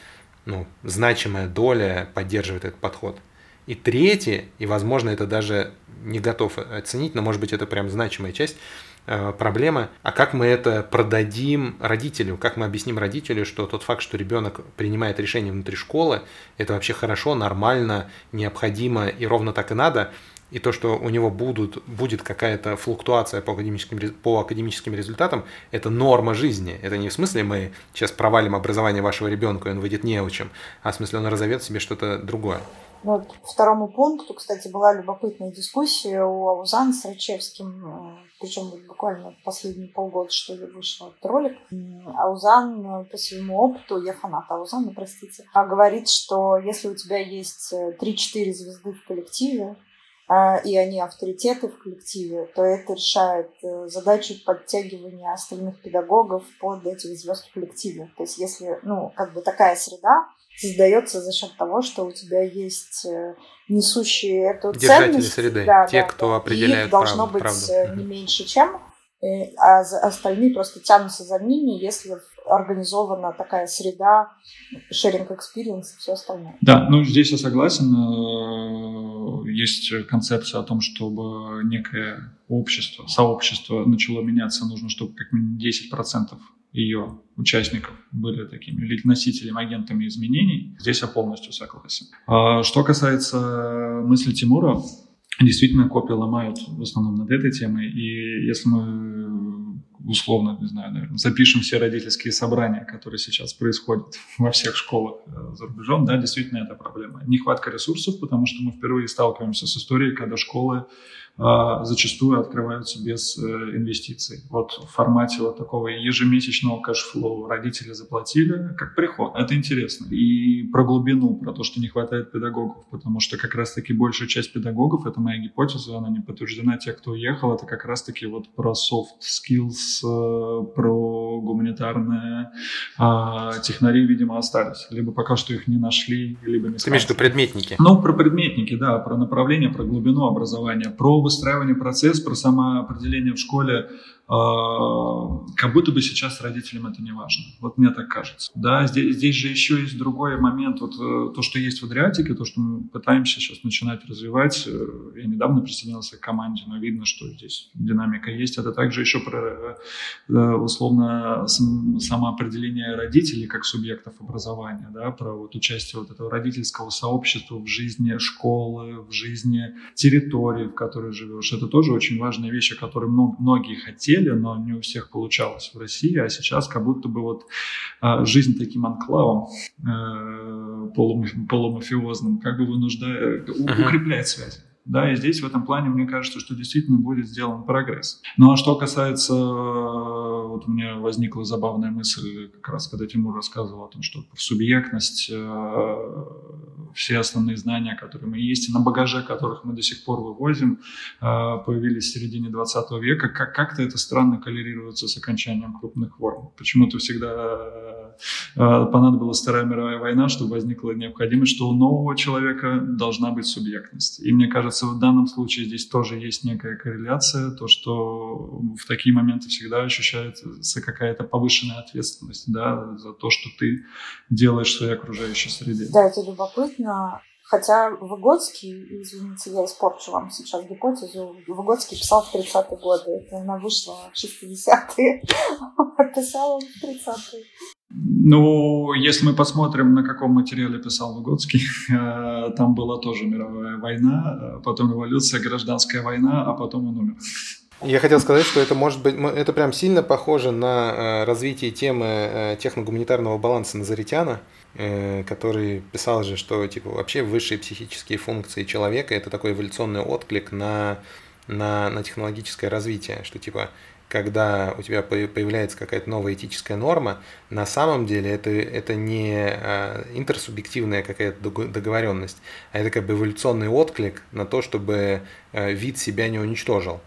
C: ну, значимая доля поддерживает этот подход. И третье, и, возможно, это даже не готов оценить, но, может быть, это прям значимая часть, э, проблема, а как мы это продадим родителю, как мы объясним родителю, что тот факт, что ребенок принимает решение внутри школы, это вообще хорошо, нормально, необходимо и ровно так и надо, и то, что у него будут, будет какая-то флуктуация по академическим, по академическим результатам, это норма жизни. Это не в смысле мы сейчас провалим образование вашего ребенка, и он выйдет неучим, а в смысле он разовьет себе что-то другое.
B: Вот второму пункту, кстати, была любопытная дискуссия у Аузана с Рачевским, причем буквально последние полгода, что ли, вышел этот ролик. Аузан по своему опыту, я фанат Аузана, простите, а говорит, что если у тебя есть 3-4 звезды в коллективе, и они авторитеты в коллективе, то это решает э, задачу подтягивания остальных педагогов под этих звезд в коллективе. То есть если, ну, как бы такая среда создается за счет того, что у тебя есть э, несущие эту
C: Держатели
B: ценность.
C: среды, да, те, да, кто да. определяет
B: их должно
C: правду,
B: быть
C: правду.
B: Э, не меньше, чем, а остальные просто тянутся за ними, если организована такая среда, sharing experience и все остальное.
A: Да, ну здесь я согласен есть концепция о том, чтобы некое общество, сообщество начало меняться, нужно, чтобы как минимум 10% ее участников были такими или носителями, агентами изменений. Здесь я полностью согласен. А что касается мысли Тимура, действительно копья ломают в основном над этой темой. И если мы условно, не знаю, наверное, запишем все родительские собрания, которые сейчас происходят во всех школах э, за рубежом, да, действительно это проблема. Нехватка ресурсов, потому что мы впервые сталкиваемся с историей, когда школы зачастую открываются без э, инвестиций. Вот в формате вот такого ежемесячного cash flow родители заплатили как приход. Это интересно. И про глубину, про то, что не хватает педагогов, потому что как раз-таки большая часть педагогов, это моя гипотеза, она не подтверждена, те, кто уехал, это как раз-таки вот про soft skills, э, про гуманитарные а, технари, видимо, остались. Либо пока что их не нашли, либо не
C: Ты имеешь в виду предметники?
A: Ну, про предметники, да, про направление, про глубину образования, про выстраивание процесса, про самоопределение в школе как будто бы сейчас родителям это не важно. Вот мне так кажется. Да, здесь, здесь же еще есть другой момент. Вот э, то, что есть в Адриатике, то, что мы пытаемся сейчас начинать развивать. Э, я недавно присоединился к команде, но видно, что здесь динамика есть. Это также еще про э, условно самоопределение родителей как субъектов образования, да, про вот участие вот этого родительского сообщества в жизни школы, в жизни территории, в которой живешь. Это тоже очень важная вещь, о которой многие хотели хотели, но не у всех получалось в России, а сейчас как будто бы вот а, жизнь таким анклавом э, полумафиозным как бы вынуждает, укрепляет связи. Да, и здесь в этом плане мне кажется, что действительно будет сделан прогресс. Ну а что касается, вот у меня возникла забавная мысль, как раз когда Тимур рассказывал о том, что про субъектность, э, все основные знания, которые мы есть, и на багаже которых мы до сих пор вывозим, э, появились в середине 20 века, как- как-то это странно коллерируется с окончанием крупных войн. Почему-то всегда Э, понадобилась Вторая мировая война, чтобы возникла необходимость, что у нового человека должна быть субъектность. И мне кажется, в данном случае здесь тоже есть некая корреляция, то, что в такие моменты всегда ощущается какая-то повышенная ответственность да, за то, что ты делаешь в своей окружающей среде.
B: Да, это любопытно. Хотя Выгодский, извините, я испорчу вам сейчас гипотезу, Выгодский писал в 30-е годы, это она вышла в 60-е, а писал он в 30-е.
A: Ну, если мы посмотрим, на каком материале писал Выгодский, э, там была тоже мировая война, э, потом революция, гражданская война, а потом он умер.
C: Я хотел сказать, что это может быть, это прям сильно похоже на э, развитие темы техногуманитарного баланса Назаритяна, который писал же, что типа вообще высшие психические функции человека это такой эволюционный отклик на, на, на технологическое развитие, что типа когда у тебя появляется какая-то новая этическая норма, на самом деле это, это не а, интерсубъективная какая-то договоренность, а это как бы эволюционный отклик на то, чтобы а, вид себя не уничтожил.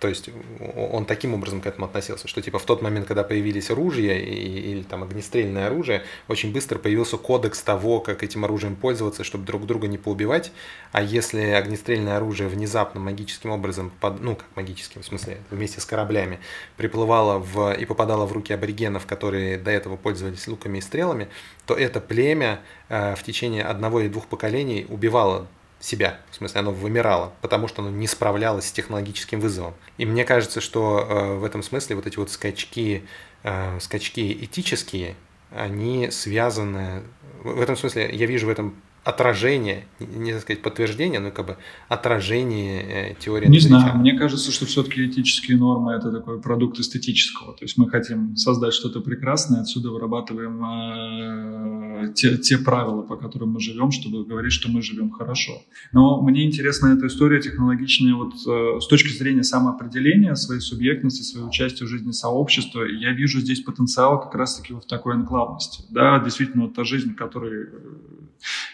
C: То есть он таким образом к этому относился, что типа в тот момент, когда появились оружия и, или там огнестрельное оружие, очень быстро появился кодекс того, как этим оружием пользоваться, чтобы друг друга не поубивать. А если огнестрельное оружие внезапно магическим образом, под, ну как магическим в смысле, вместе с кораблями, приплывало в, и попадало в руки аборигенов, которые до этого пользовались луками и стрелами, то это племя э, в течение одного или двух поколений убивало себя, в смысле оно вымирало, потому что оно не справлялось с технологическим вызовом. И мне кажется, что э, в этом смысле вот эти вот скачки, э, скачки этические, они связаны, в этом смысле я вижу в этом отражение, не так сказать подтверждение, но как бы отражение э, теории.
A: Не знаю, мне кажется, что все-таки этические нормы это такой продукт эстетического. То есть мы хотим создать что-то прекрасное, отсюда вырабатываем э, те, те правила, по которым мы живем, чтобы говорить, что мы живем хорошо. Но мне интересна эта история технологичная вот э, с точки зрения самоопределения своей субъектности, своего участия в жизни сообщества. Я вижу здесь потенциал как раз-таки вот в такой анклавности. Да, действительно, вот та жизнь, которой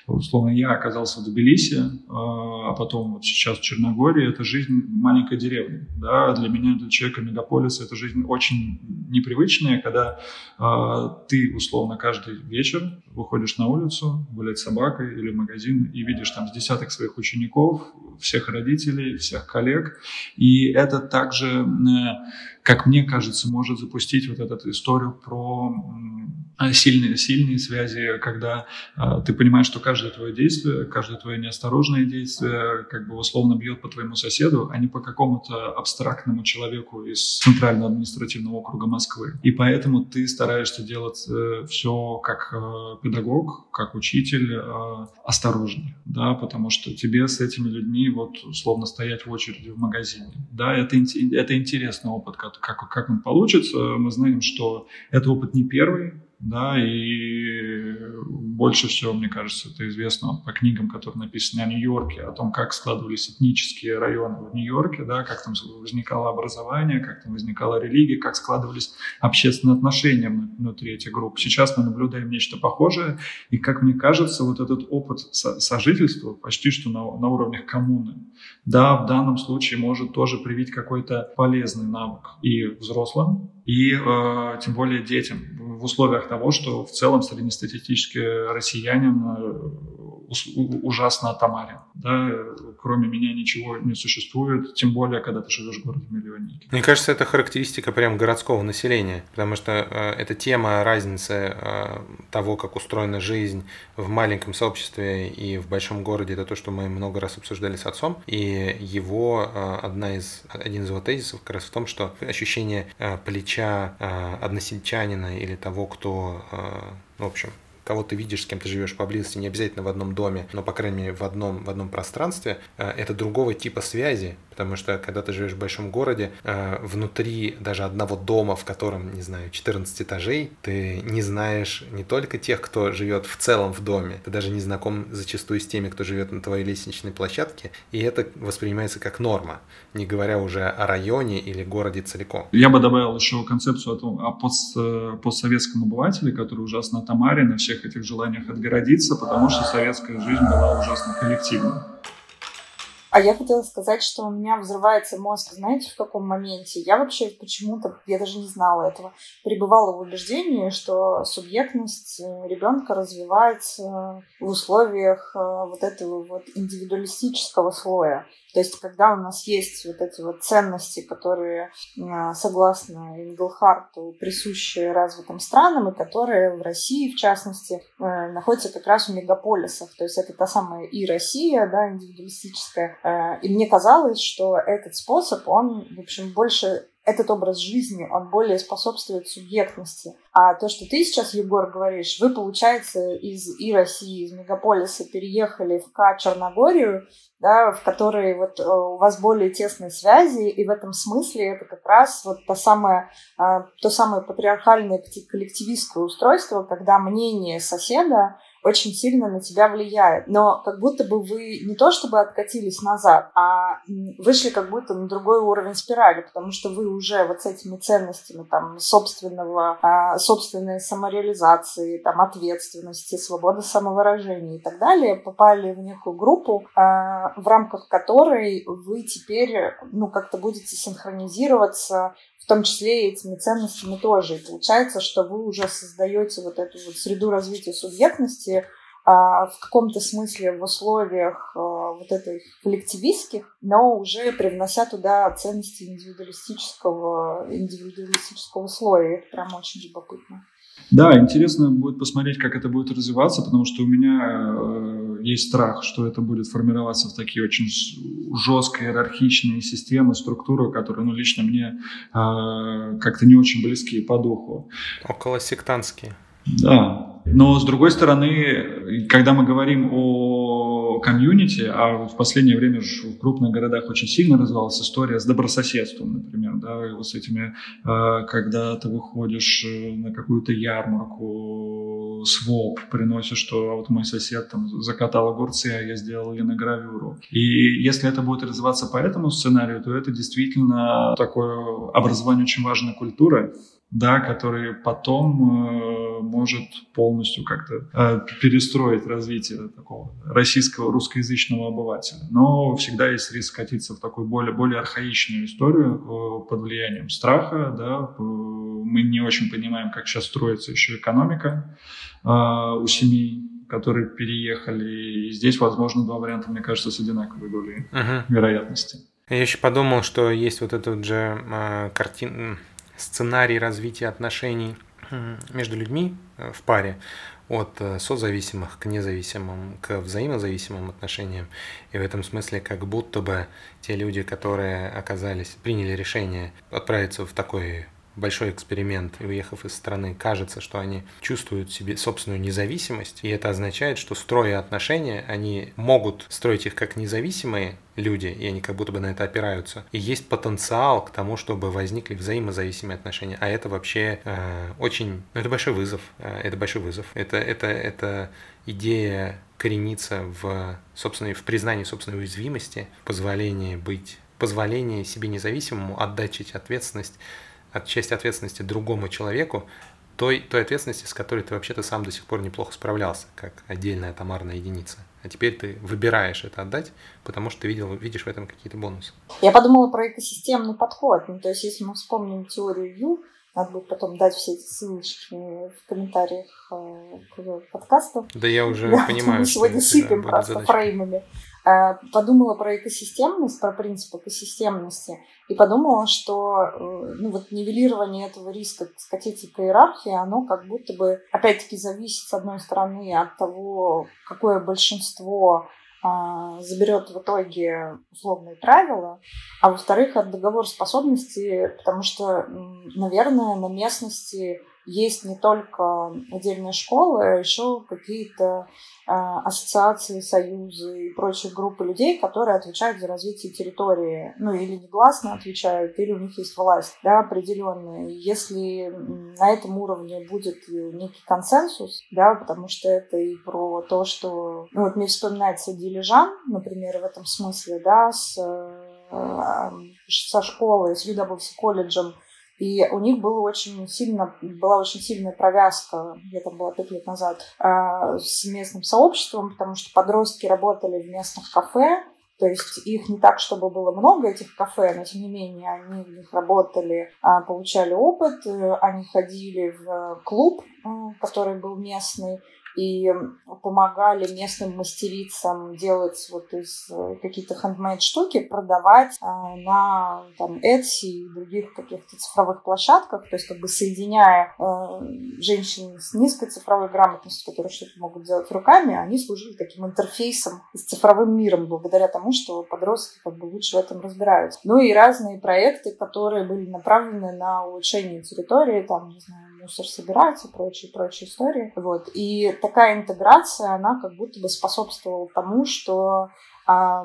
A: условно, я оказался в Тбилиси, а, а потом вот сейчас в Черногории, это жизнь маленькой деревни. Да? Для меня, для человека мегаполиса, это жизнь очень непривычная, когда э, ты, условно, каждый вечер выходишь на улицу гулять с собакой или в магазин и видишь там с десяток своих учеников, всех родителей, всех коллег. И это также, э, как мне кажется, может запустить вот эту историю про а, сильные, сильные связи, когда а, ты понимаешь, что каждое твое действие, каждое твое неосторожное действие как бы условно бьет по твоему соседу, а не по какому-то абстрактному человеку из Центрального административного округа Москвы. И поэтому ты стараешься делать э, все как э, педагог, как учитель, э, осторожнее, да, потому что тебе с этими людьми вот условно стоять в очереди в магазине. Да, это, это интересный опыт, как, как, как он получится. Мы знаем, что это опыт не первый, да, и больше всего, мне кажется, это известно по книгам, которые написаны о Нью-Йорке, о том, как складывались этнические районы в Нью-Йорке, да, как там возникало образование, как там возникала религия, как складывались общественные отношения внутри этих групп. Сейчас мы наблюдаем нечто похожее, и, как мне кажется, вот этот опыт сожительства почти что на, на уровнях коммуны, да, в данном случае может тоже привить какой-то полезный навык и взрослым, и э, тем более детям. В условиях того, что в целом среднестатистический россиянин э, ужасно атомарен. Да? Кроме меня ничего не существует, тем более, когда ты живешь в городе-миллионнике.
C: Мне кажется, это характеристика прям городского населения, потому что э, эта тема разницы э, того, как устроена жизнь в маленьком сообществе и в большом городе, это то, что мы много раз обсуждали с отцом, и его э, одна из, один из его тезисов как раз в том, что ощущение э, плеча э, односельчанина или того, кто, э, в общем, кого ты видишь, с кем ты живешь поблизости, не обязательно в одном доме, но, по крайней мере, в одном, в одном пространстве, э, это другого типа связи, потому что, когда ты живешь в большом городе, э, внутри даже одного дома, в котором, не знаю, 14 этажей, ты не знаешь не только тех, кто живет в целом в доме, ты даже не знаком зачастую с теми, кто живет на твоей лестничной площадке, и это воспринимается как норма, не говоря уже о районе или городе целиком.
A: Я бы добавил еще концепцию о, том, о пост, э, постсоветском обывателе, который ужасно тамарен на всех этих желаниях отгородиться, потому что советская жизнь была ужасно коллективной.
B: А я хотела сказать, что у меня взрывается мозг, знаете, в каком моменте? Я вообще почему-то, я даже не знала этого, пребывала в убеждении, что субъектность э, ребенка развивается в условиях э, вот этого вот индивидуалистического слоя. То есть, когда у нас есть вот эти вот ценности, которые, а, согласно Инглхарту, присущи развитым странам, и которые в России, в частности, э, находятся как раз в мегаполисах. То есть, это та самая и Россия, да, индивидуалистическая. Э, и мне казалось, что этот способ, он, в общем, больше этот образ жизни, он более способствует субъектности. А то, что ты сейчас, Егор, говоришь, вы, получается, из и России, из мегаполиса переехали в К Черногорию, да, в которой вот э, у вас более тесные связи, и в этом смысле это как раз вот то самое, а, то самое патриархальное коллективистское устройство, когда мнение соседа очень сильно на тебя влияет. Но как будто бы вы не то чтобы откатились назад, а вышли как будто на другой уровень спирали, потому что вы уже вот с этими ценностями там собственного, а, собственной самореализации, там ответственности, свободы самовыражения и так далее попали в некую группу, а, в рамках которой вы теперь ну как-то будете синхронизироваться в том числе и этими ценностями тоже. И получается, что вы уже создаете вот эту вот среду развития субъектности а, в каком-то смысле в условиях а, вот этой коллективистских, но уже привнося туда ценности индивидуалистического, индивидуалистического слоя. Это прям очень любопытно.
A: Да, интересно будет посмотреть, как это будет развиваться, потому что у меня э, есть страх, что это будет формироваться в такие очень жестко иерархичные системы, структуры, которые, ну, лично мне э, как-то не очень близкие по духу.
C: Около сектантские.
A: Да. Но с другой стороны, когда мы говорим о комьюнити, а в последнее время в крупных городах очень сильно развивалась история с добрососедством, например, да, вот с этими, а, когда ты выходишь э, на какую-то ярмарку, своп, приносишь, что вот мой сосед там закатал огурцы, а я сделал линогравюру. И если это будет развиваться по этому сценарию, то это действительно такое образование очень важной культуры, да, который потом э, может полностью как-то э, перестроить развитие такого российского русскоязычного обывателя. Но всегда есть риск скатиться в такую более, более архаичную историю э, под влиянием страха. Да. Мы не очень понимаем, как сейчас строится еще экономика э, у семей, которые переехали. И здесь, возможно, два варианта, мне кажется, с одинаковой долей uh-huh. вероятности.
C: Я еще подумал, что есть вот этот же э, картина сценарий развития отношений между людьми э, в паре от э, созависимых к независимым, к взаимозависимым отношениям. И в этом смысле как будто бы те люди, которые оказались, приняли решение отправиться в такой большой эксперимент, и уехав из страны, кажется, что они чувствуют себе собственную независимость, и это означает, что строя отношения, они могут строить их как независимые люди, и они как будто бы на это опираются. И есть потенциал к тому, чтобы возникли взаимозависимые отношения, а это вообще э, очень, ну, это большой вызов, э, это большой вызов, это, это, это идея корениться в собственной, в признании собственной уязвимости, позволении быть позволение себе независимому отдать ответственность от части ответственности другому человеку, той, той ответственности, с которой ты вообще-то сам до сих пор неплохо справлялся, как отдельная томарная единица. А теперь ты выбираешь это отдать, потому что ты видел, видишь в этом какие-то бонусы.
B: Я подумала про экосистемный подход. Ну, то есть, если мы вспомним теорию Ю, надо будет потом дать все эти ссылочки в комментариях э, к подкасту.
C: Да я уже да, понимаю. Мы
B: сегодня сыпем просто задача. фреймами. Э, подумала про экосистемность, про принцип экосистемности и подумала, что э, ну, вот нивелирование этого риска скатиться иерархии, оно как будто бы, опять-таки, зависит, с одной стороны, от того, какое большинство а, заберет в итоге условные правила, а во-вторых, от договороспособности, потому что, наверное, на местности есть не только отдельные школы, а еще какие-то э, ассоциации, союзы и прочие группы людей, которые отвечают за развитие территории, ну или негласно отвечают, или у них есть власть да, определенная. Если на этом уровне будет некий консенсус, да, потому что это и про то, что, ну вот мне вспоминается Дилижан, например, в этом смысле, да, с, э, со школой, с UWC колледжем, и у них было очень сильно, была очень сильная провязка, где там было пять лет назад, а, с местным сообществом, потому что подростки работали в местных кафе, то есть их не так, чтобы было много, этих кафе, но тем не менее они в них работали, а, получали опыт, э, они ходили в клуб, э, который был местный, и помогали местным мастерицам делать вот из э, какие-то хендмейд штуки, продавать а, на там Etsy и других каких-то цифровых площадках, то есть как бы соединяя э, женщин с низкой цифровой грамотностью, которые что-то могут делать руками, они служили таким интерфейсом с цифровым миром, благодаря тому, что подростки как бы лучше в этом разбираются. Ну и разные проекты, которые были направлены на улучшение территории, там, не знаю, мусор собирается, прочие, прочие истории. Вот. И такая интеграция, она как будто бы способствовала тому, что а,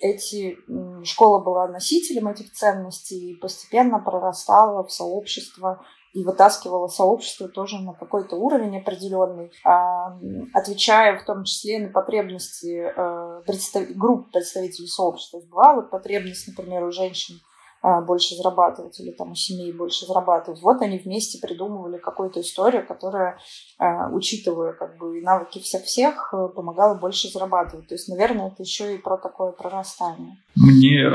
B: эти, школа была носителем этих ценностей и постепенно прорастала в сообщество и вытаскивала сообщество тоже на какой-то уровень определенный, а, отвечая в том числе на потребности э, групп представителей сообщества. Была вот потребность, например, у женщин больше зарабатывать или там у семей больше зарабатывать. Вот они вместе придумывали какую-то историю, которая, а, учитывая как бы навыки всех-всех, э, помогала больше зарабатывать. То есть, наверное, это еще и про такое прорастание.
A: Мне э,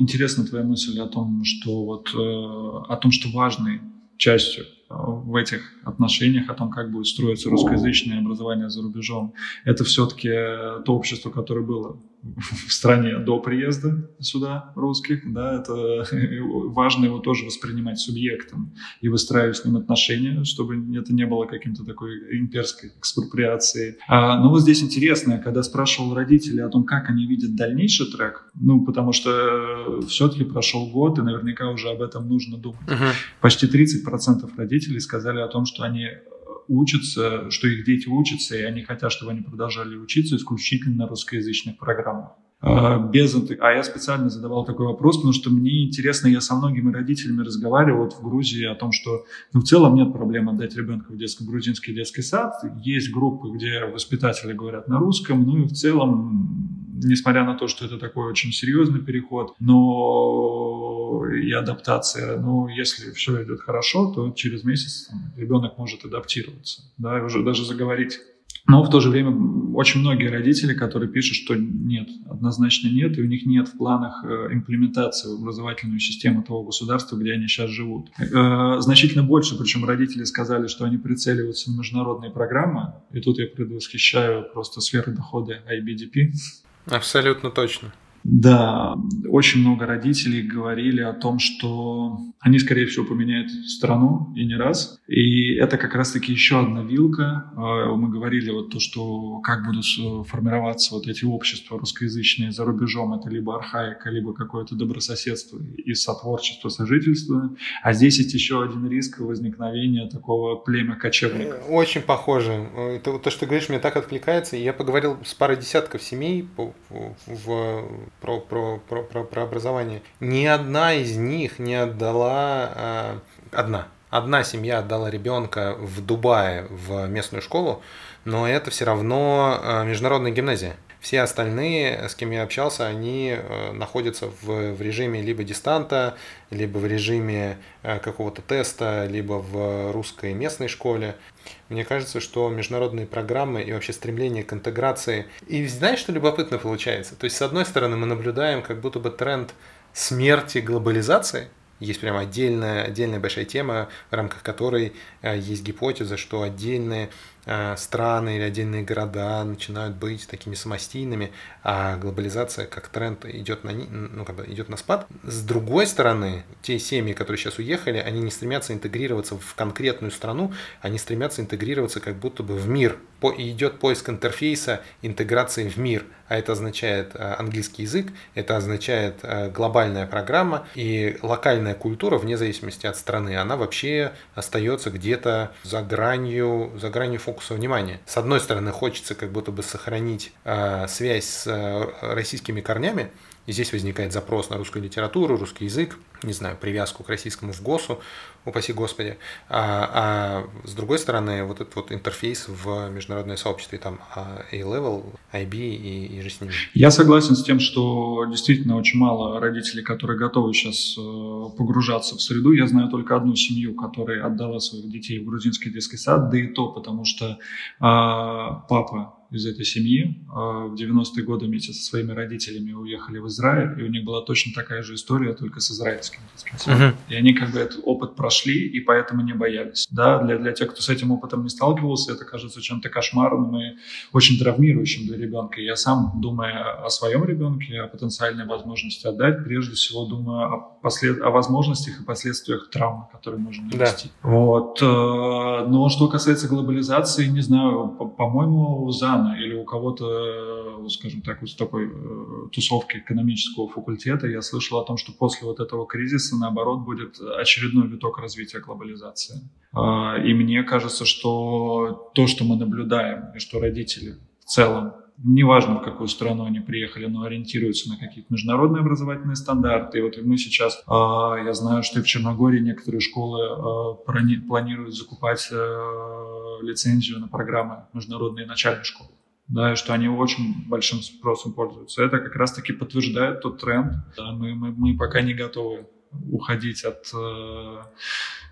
A: интересна твоя мысль о том, что вот э, о том, что важной частью э, в этих отношениях, о том, как будет строиться русскоязычное образование за рубежом, это все-таки то общество, которое было в стране до приезда сюда русских, да, это важно его тоже воспринимать субъектом и выстраивать с ним отношения, чтобы это не было каким-то такой имперской экспроприацией. А, но вот здесь интересно, когда спрашивал родителей о том, как они видят дальнейший трек, ну, потому что все-таки прошел год, и наверняка уже об этом нужно думать. Uh-huh. Почти 30% родителей сказали о том, что они учатся, что их дети учатся, и они хотят, чтобы они продолжали учиться исключительно на русскоязычных программах. А, без А я специально задавал такой вопрос, потому что мне интересно, я со многими родителями разговаривал вот в Грузии о том, что ну, в целом нет проблем отдать ребенка в детский, грузинский детский сад. Есть группы, где воспитатели говорят на русском, ну и в целом несмотря на то, что это такой очень серьезный переход, но и адаптация, ну, если все идет хорошо, то через месяц ребенок может адаптироваться, да, и уже даже заговорить. Но в то же время очень многие родители, которые пишут, что нет, однозначно нет, и у них нет в планах э, имплементации в образовательную систему того государства, где они сейчас живут. Э, значительно больше, причем родители сказали, что они прицеливаются на международные программы, и тут я предвосхищаю просто сферы дохода IBDP,
C: Абсолютно точно.
A: Да, очень много родителей говорили о том, что они, скорее всего, поменяют страну и не раз. И это как раз-таки еще одна вилка. А, мы говорили вот то, что как будут формироваться вот эти общества русскоязычные за рубежом. Это либо архаика, либо какое-то добрососедство и сотворчество, сожительство. А здесь есть еще один риск возникновения такого племя кочевников.
C: Очень похоже. Это, то, что ты говоришь, мне так откликается. Я поговорил с парой десятков семей в, про, про, про, про, про образование. Ни одна из них не отдала а, одна. Одна семья отдала ребенка в Дубае в местную школу, но это все равно а, международная гимназия. Все остальные, с кем я общался, они а, находятся в, в режиме либо дистанта, либо в режиме какого-то теста, либо в русской местной школе. Мне кажется, что международные программы и вообще стремление к интеграции... И знаешь, что любопытно получается? То есть, с одной стороны, мы наблюдаем как будто бы тренд смерти глобализации – есть прям отдельная, отдельная большая тема, в рамках которой э, есть гипотеза, что отдельные страны или отдельные города начинают быть такими самостийными, а глобализация как тренд идет на, ну, как бы идет на спад. С другой стороны, те семьи, которые сейчас уехали, они не стремятся интегрироваться в конкретную страну, они стремятся интегрироваться как будто бы в мир. По, идет поиск интерфейса интеграции в мир, а это означает э, английский язык, это означает э, глобальная программа и локальная культура, вне зависимости от страны, она вообще остается где-то за гранью, за гранью фокуса внимания. С одной стороны, хочется как будто бы сохранить э, связь с Э, российскими корнями, и здесь возникает запрос на русскую литературу, русский язык, не знаю, привязку к российскому в ГОСу, упаси Господи. А, а с другой стороны, вот этот вот интерфейс в международное сообщество, и там A-Level, IB и, и же с ними.
A: Я согласен с тем, что действительно очень мало родителей, которые готовы сейчас э, погружаться в среду. Я знаю только одну семью, которая отдала своих детей в грузинский детский сад, да и то потому, что а, папа из этой семьи а, в 90-е годы вместе со своими родителями уехали в Израиль, и у них была точно такая же история, только с израильским детским садом. Uh-huh. И они как бы этот опыт прошли, и поэтому не боялись. Да, для, для тех, кто с этим опытом не сталкивался, это кажется чем-то кошмарным и очень травмирующим для ребенка. я сам, думая о своем ребенке, о потенциальной возможности отдать, прежде всего думаю о, послед... о возможностях и последствиях травмы, которые можно нанести. Да. Вот. Э, но что касается глобализации, не знаю, по-моему, за рано или у кого-то, скажем так, вот с такой э, тусовки экономического факультета, я слышал о том, что после вот этого кризиса, наоборот, будет очередной виток развития глобализации. И мне кажется, что то, что мы наблюдаем, и что родители в целом неважно, в какую страну они приехали, но ориентируются на какие-то международные образовательные стандарты. И вот мы сейчас, а, я знаю, что и в Черногории некоторые школы а, планируют закупать э, лицензию на программы международные начальной школы да, и что они очень большим спросом пользуются. Это как раз-таки подтверждает тот тренд. Да, мы, мы, мы пока не готовы уходить от э,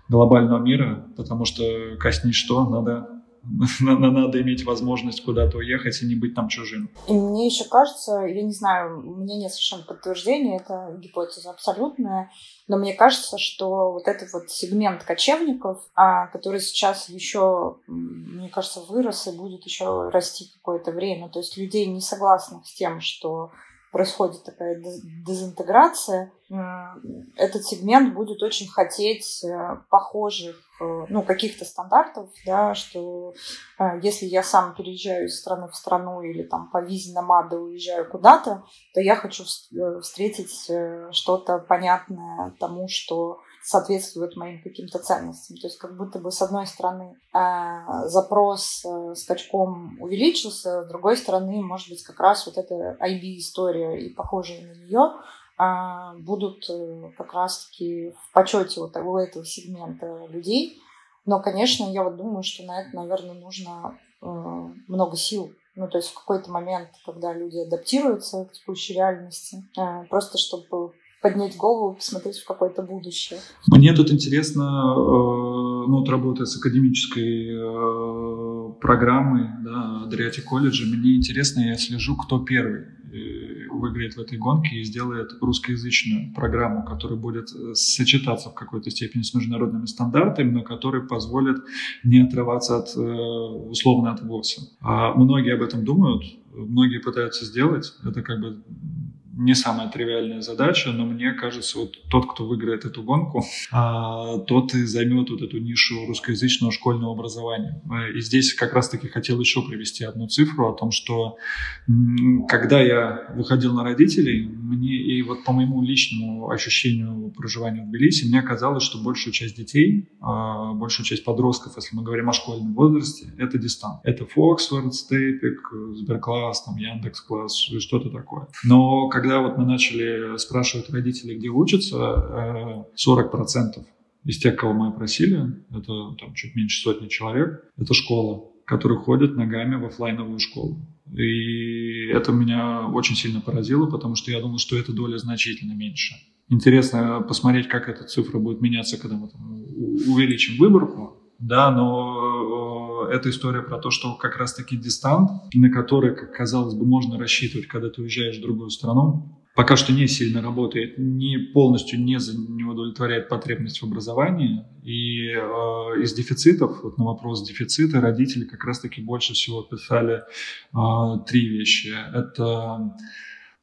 A: глобального мира, потому что коснись что, надо надо иметь возможность куда-то уехать и не быть там чужим.
B: И мне еще кажется, я не знаю, у меня нет совершенно подтверждения, это гипотеза абсолютная, но мне кажется, что вот этот вот сегмент кочевников, а, который сейчас еще, мне кажется, вырос и будет еще расти какое-то время, то есть людей не согласных с тем, что происходит такая дезинтеграция, этот сегмент будет очень хотеть э, похожих, э, ну, каких-то стандартов, да, что э, если я сам переезжаю из страны в страну или там по визе намада уезжаю куда-то, то я хочу встретить что-то понятное тому, что соответствует моим каким-то ценностям. То есть как будто бы с одной стороны э, запрос э, скачком увеличился, с другой стороны, может быть, как раз вот эта IB-история и похожие на нее э, будут э, как раз-таки в почете вот у этого сегмента людей. Но, конечно, я вот думаю, что на это, наверное, нужно э, много сил. Ну, то есть в какой-то момент, когда люди адаптируются к текущей реальности, э, просто чтобы поднять голову, посмотреть в какое-то будущее.
A: Мне тут интересно, э, ну, вот работая с академической э, программой, да, Адриати колледжа, мне интересно, я слежу, кто первый э, выиграет в этой гонке и сделает русскоязычную программу, которая будет сочетаться в какой-то степени с международными стандартами, но которая позволит не отрываться от, условно от ВОСа. А многие об этом думают, многие пытаются сделать. Это как бы не самая тривиальная задача, но мне кажется, вот тот, кто выиграет эту гонку, а, тот и займет вот эту нишу русскоязычного школьного образования. И здесь как раз-таки хотел еще привести одну цифру о том, что когда я выходил на родителей, мне и вот по моему личному ощущению проживания в Тбилиси, мне казалось, что большую часть детей, а, большую часть подростков, если мы говорим о школьном возрасте, это дистант. Это Фоксфорд, Стейпик, Сберкласс, там, Яндекс-класс, что-то такое. Но когда вот мы начали спрашивать родителей, где учатся, 40% э, из тех, кого мы опросили, это там чуть меньше сотни человек, это школа, которые ходят ногами в офлайновую школу. И это меня очень сильно поразило, потому что я думал, что эта доля значительно меньше. Интересно посмотреть, как эта цифра будет меняться, когда мы там увеличим выборку, да, но э, эта история про то, что как раз-таки дистант, на который, как казалось бы, можно рассчитывать, когда ты уезжаешь в другую страну, пока что не сильно работает, не полностью не, не удовлетворяет потребность в образовании. И э, из дефицитов, вот на вопрос дефицита, родители как раз-таки больше всего писали э, три вещи. Это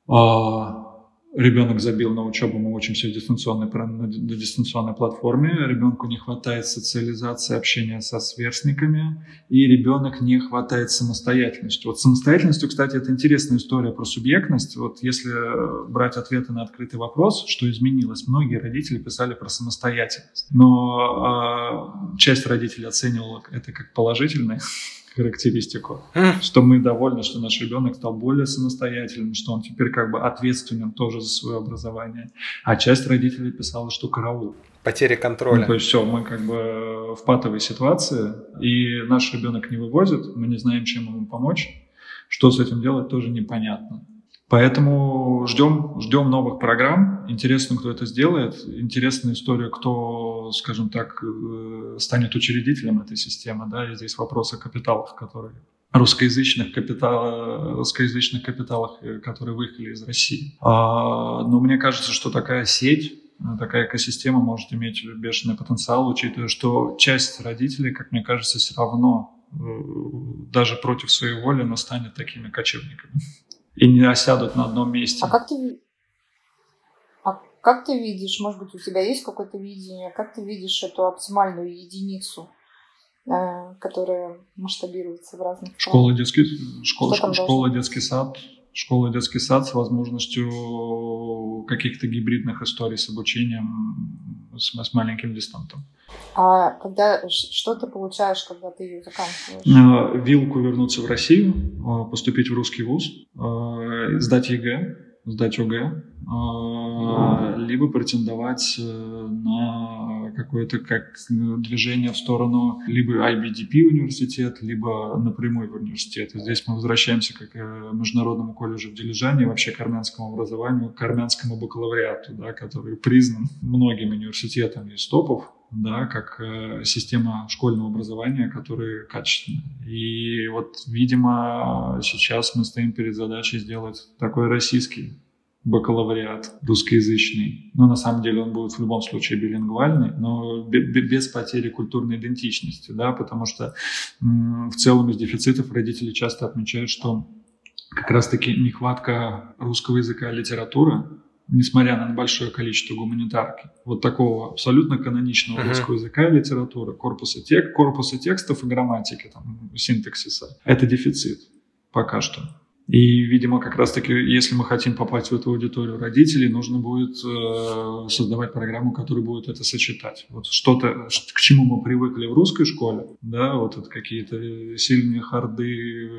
A: э, ребенок забил на учебу, мы учимся в дистанционной, на дистанционной платформе, ребенку не хватает социализации, общения со сверстниками, и ребенок не хватает самостоятельности. Вот самостоятельностью, кстати, это интересная история про субъектность. Вот если брать ответы на открытый вопрос, что изменилось, многие родители писали про самостоятельность, но э, часть родителей оценивала это как положительное, характеристику, что мы довольны, что наш ребенок стал более самостоятельным, что он теперь как бы ответственен тоже за свое образование. А часть родителей писала, что караул.
C: Потеря контроля. Ну,
A: то есть все, мы как бы в патовой ситуации, и наш ребенок не вывозит, мы не знаем, чем ему помочь. Что с этим делать, тоже непонятно. Поэтому ждем, ждем новых программ. Интересно, кто это сделает. Интересная история, кто, скажем так, э, станет учредителем этой системы. Да? И здесь вопрос о капиталах, которые русскоязычных, капитал, русскоязычных капиталах, э, которые выехали из России. А, но мне кажется, что такая сеть, такая экосистема может иметь бешеный потенциал, учитывая, что часть родителей, как мне кажется, все равно э, даже против своей воли, но станет такими кочевниками и не осядут на одном месте.
B: А как ты, а как ты видишь, может быть, у тебя есть какое-то видение, как ты видишь эту оптимальную единицу, э, которая масштабируется в разных
A: Школа, детский, школа, школа, школа детский сад, школа, детский сад с возможностью каких-то гибридных историй с обучением с, с маленьким дистантом.
B: А когда что ты получаешь, когда ты ее заканчиваешь?
A: Э, вилку вернуться в Россию, э, поступить в русский вуз, э, сдать ЕГЭ, сдать ОГЭ, либо претендовать на какое-то как движение в сторону либо IBDP университет, либо напрямую в университет. И здесь мы возвращаемся к Международному колледжу в Дилижане, вообще к армянскому образованию, к армянскому бакалавриату, да, который признан многими университетами из топов да, как э, система школьного образования, которая качественная. И вот, видимо, сейчас мы стоим перед задачей сделать такой российский бакалавриат русскоязычный. Но на самом деле он будет в любом случае билингвальный, но без потери культурной идентичности, да, потому что в целом из дефицитов родители часто отмечают, что как раз-таки нехватка русского языка литературы несмотря на большое количество гуманитарки, вот такого абсолютно каноничного uh-huh. русского языка и литературы, корпуса, тек, корпуса текстов и грамматики, там, синтаксиса, это дефицит пока что. И, видимо, как раз-таки, если мы хотим попасть в эту аудиторию родителей, нужно будет э, создавать программу, которая будет это сочетать. Вот что-то, к чему мы привыкли в русской школе, да, вот это какие-то сильные харды,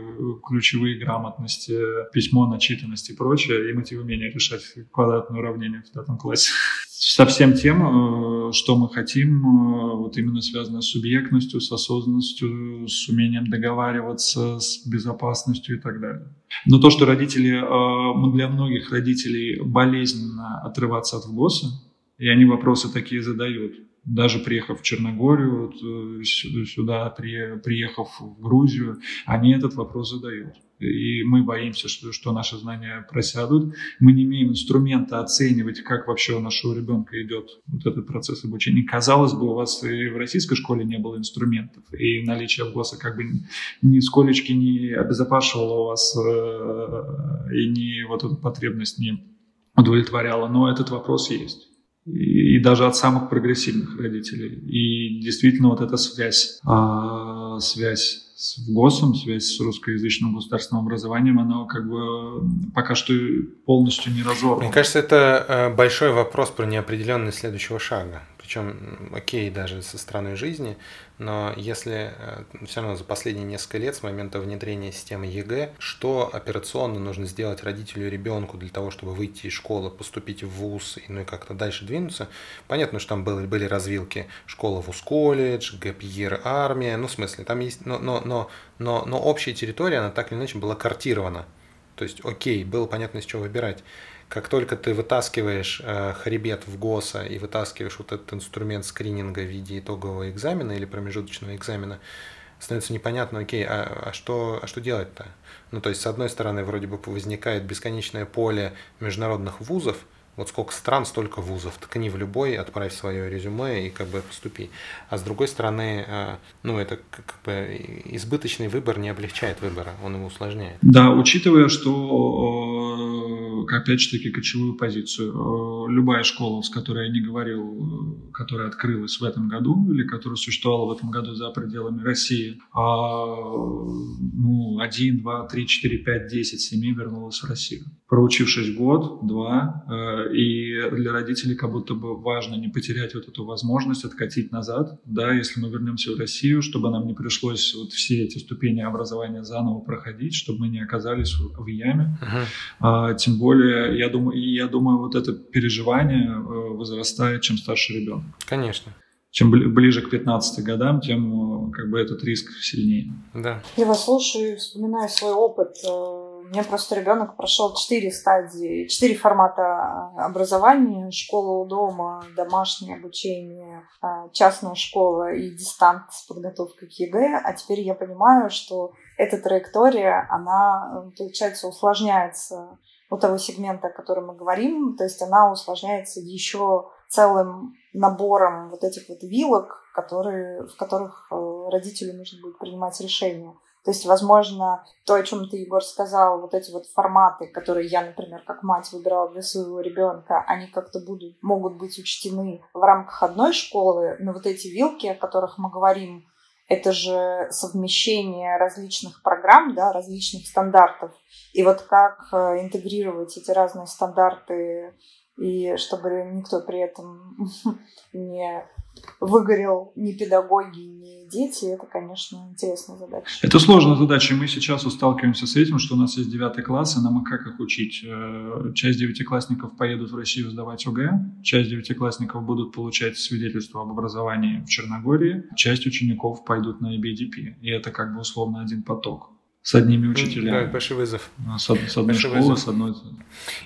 A: ключевые грамотности, письмо, начитанность и прочее, и мотив умения решать квадратное уравнение в пятом классе. Со всем тем, э, что мы хотим, э, вот именно связано с субъектностью, с осознанностью, с умением договариваться, с безопасностью и так далее. Но то, что родители, э, для многих родителей болезненно отрываться от ВГОСа, и они вопросы такие задают. Даже приехав в Черногорию, сюда, приехав в Грузию, они этот вопрос задают. И мы боимся, что, что наши знания просядут. Мы не имеем инструмента оценивать, как вообще у нашего ребенка идет вот этот процесс обучения. Казалось бы, у вас и в российской школе не было инструментов, и наличие ВГОСа как бы ни сколечки не обезопасивало вас, э, и не вот эту потребность не удовлетворяло, но этот вопрос есть. И, даже от самых прогрессивных родителей. И действительно вот эта связь, э, связь с ГОСом, связь с русскоязычным государственным образованием, она как бы пока что полностью не разорвана.
C: Мне кажется, это э, большой вопрос про неопределенность следующего шага причем окей даже со стороны жизни, но если э, все равно за последние несколько лет с момента внедрения системы ЕГЭ, что операционно нужно сделать родителю и ребенку для того, чтобы выйти из школы, поступить в ВУЗ и, ну и как-то дальше двинуться, понятно, что там были, были развилки школа ВУЗ-колледж, gap year, армия, ну в смысле, там есть, но, но, но, но, но общая территория, она так или иначе была картирована. То есть, окей, было понятно, из чего выбирать. Как только ты вытаскиваешь э, хребет ФГОСа и вытаскиваешь вот этот инструмент скрининга в виде итогового экзамена или промежуточного экзамена, становится непонятно, окей, а, а, что, а что делать-то? Ну, то есть, с одной стороны, вроде бы возникает бесконечное поле международных вузов, вот сколько стран, столько вузов. Ткни в любой, отправь свое резюме и как бы поступи. А с другой стороны, э, ну, это как бы избыточный выбор не облегчает выбора, он его усложняет.
A: Да, учитывая, что опять же таки, ключевую позицию. Э, любая школа, с которой я не говорил, э, которая открылась в этом году или которая существовала в этом году за пределами России, а, ну, один, два, три, четыре, пять, десять семей вернулась в Россию. Проучившись год, два, э, и для родителей как будто бы важно не потерять вот эту возможность откатить назад, да, если мы вернемся в Россию, чтобы нам не пришлось вот все эти ступени образования заново проходить, чтобы мы не оказались в яме. Uh-huh. А, тем более я думаю, я думаю, вот это переживание э, возрастает, чем старше ребенок.
C: Конечно.
A: Чем ближе к 15 годам, тем э, как бы этот риск сильнее.
C: Да.
B: Я вас слушаю и вспоминаю свой опыт. Э, у меня просто ребенок прошел четыре стадии, четыре формата образования. Школа у дома, домашнее обучение, частная школа и дистант с подготовкой к ЕГЭ. А теперь я понимаю, что эта траектория, она, получается, усложняется у того сегмента, о котором мы говорим, то есть она усложняется еще целым набором вот этих вот вилок, которые, в которых э, родителю нужно будет принимать решения. То есть, возможно, то, о чем ты, Егор, сказал, вот эти вот форматы, которые я, например, как мать выбирала для своего ребенка, они как-то будут, могут быть учтены в рамках одной школы, но вот эти вилки, о которых мы говорим, это же совмещение различных программ, да, различных стандартов. И вот как э, интегрировать эти разные стандарты, и чтобы никто при этом не выгорел ни педагоги, ни дети, это, конечно, интересная задача.
A: Это сложная задача, мы сейчас сталкиваемся с этим, что у нас есть девятый класс, и нам как их учить? Э, часть девятиклассников поедут в Россию сдавать ОГЭ, часть девятиклассников будут получать свидетельство об образовании в Черногории, часть учеников пойдут на EBDP, и это как бы условно один поток с одними учителями.
C: Да, большой вызов.
A: С, с одной большой школы, вызов. с одной...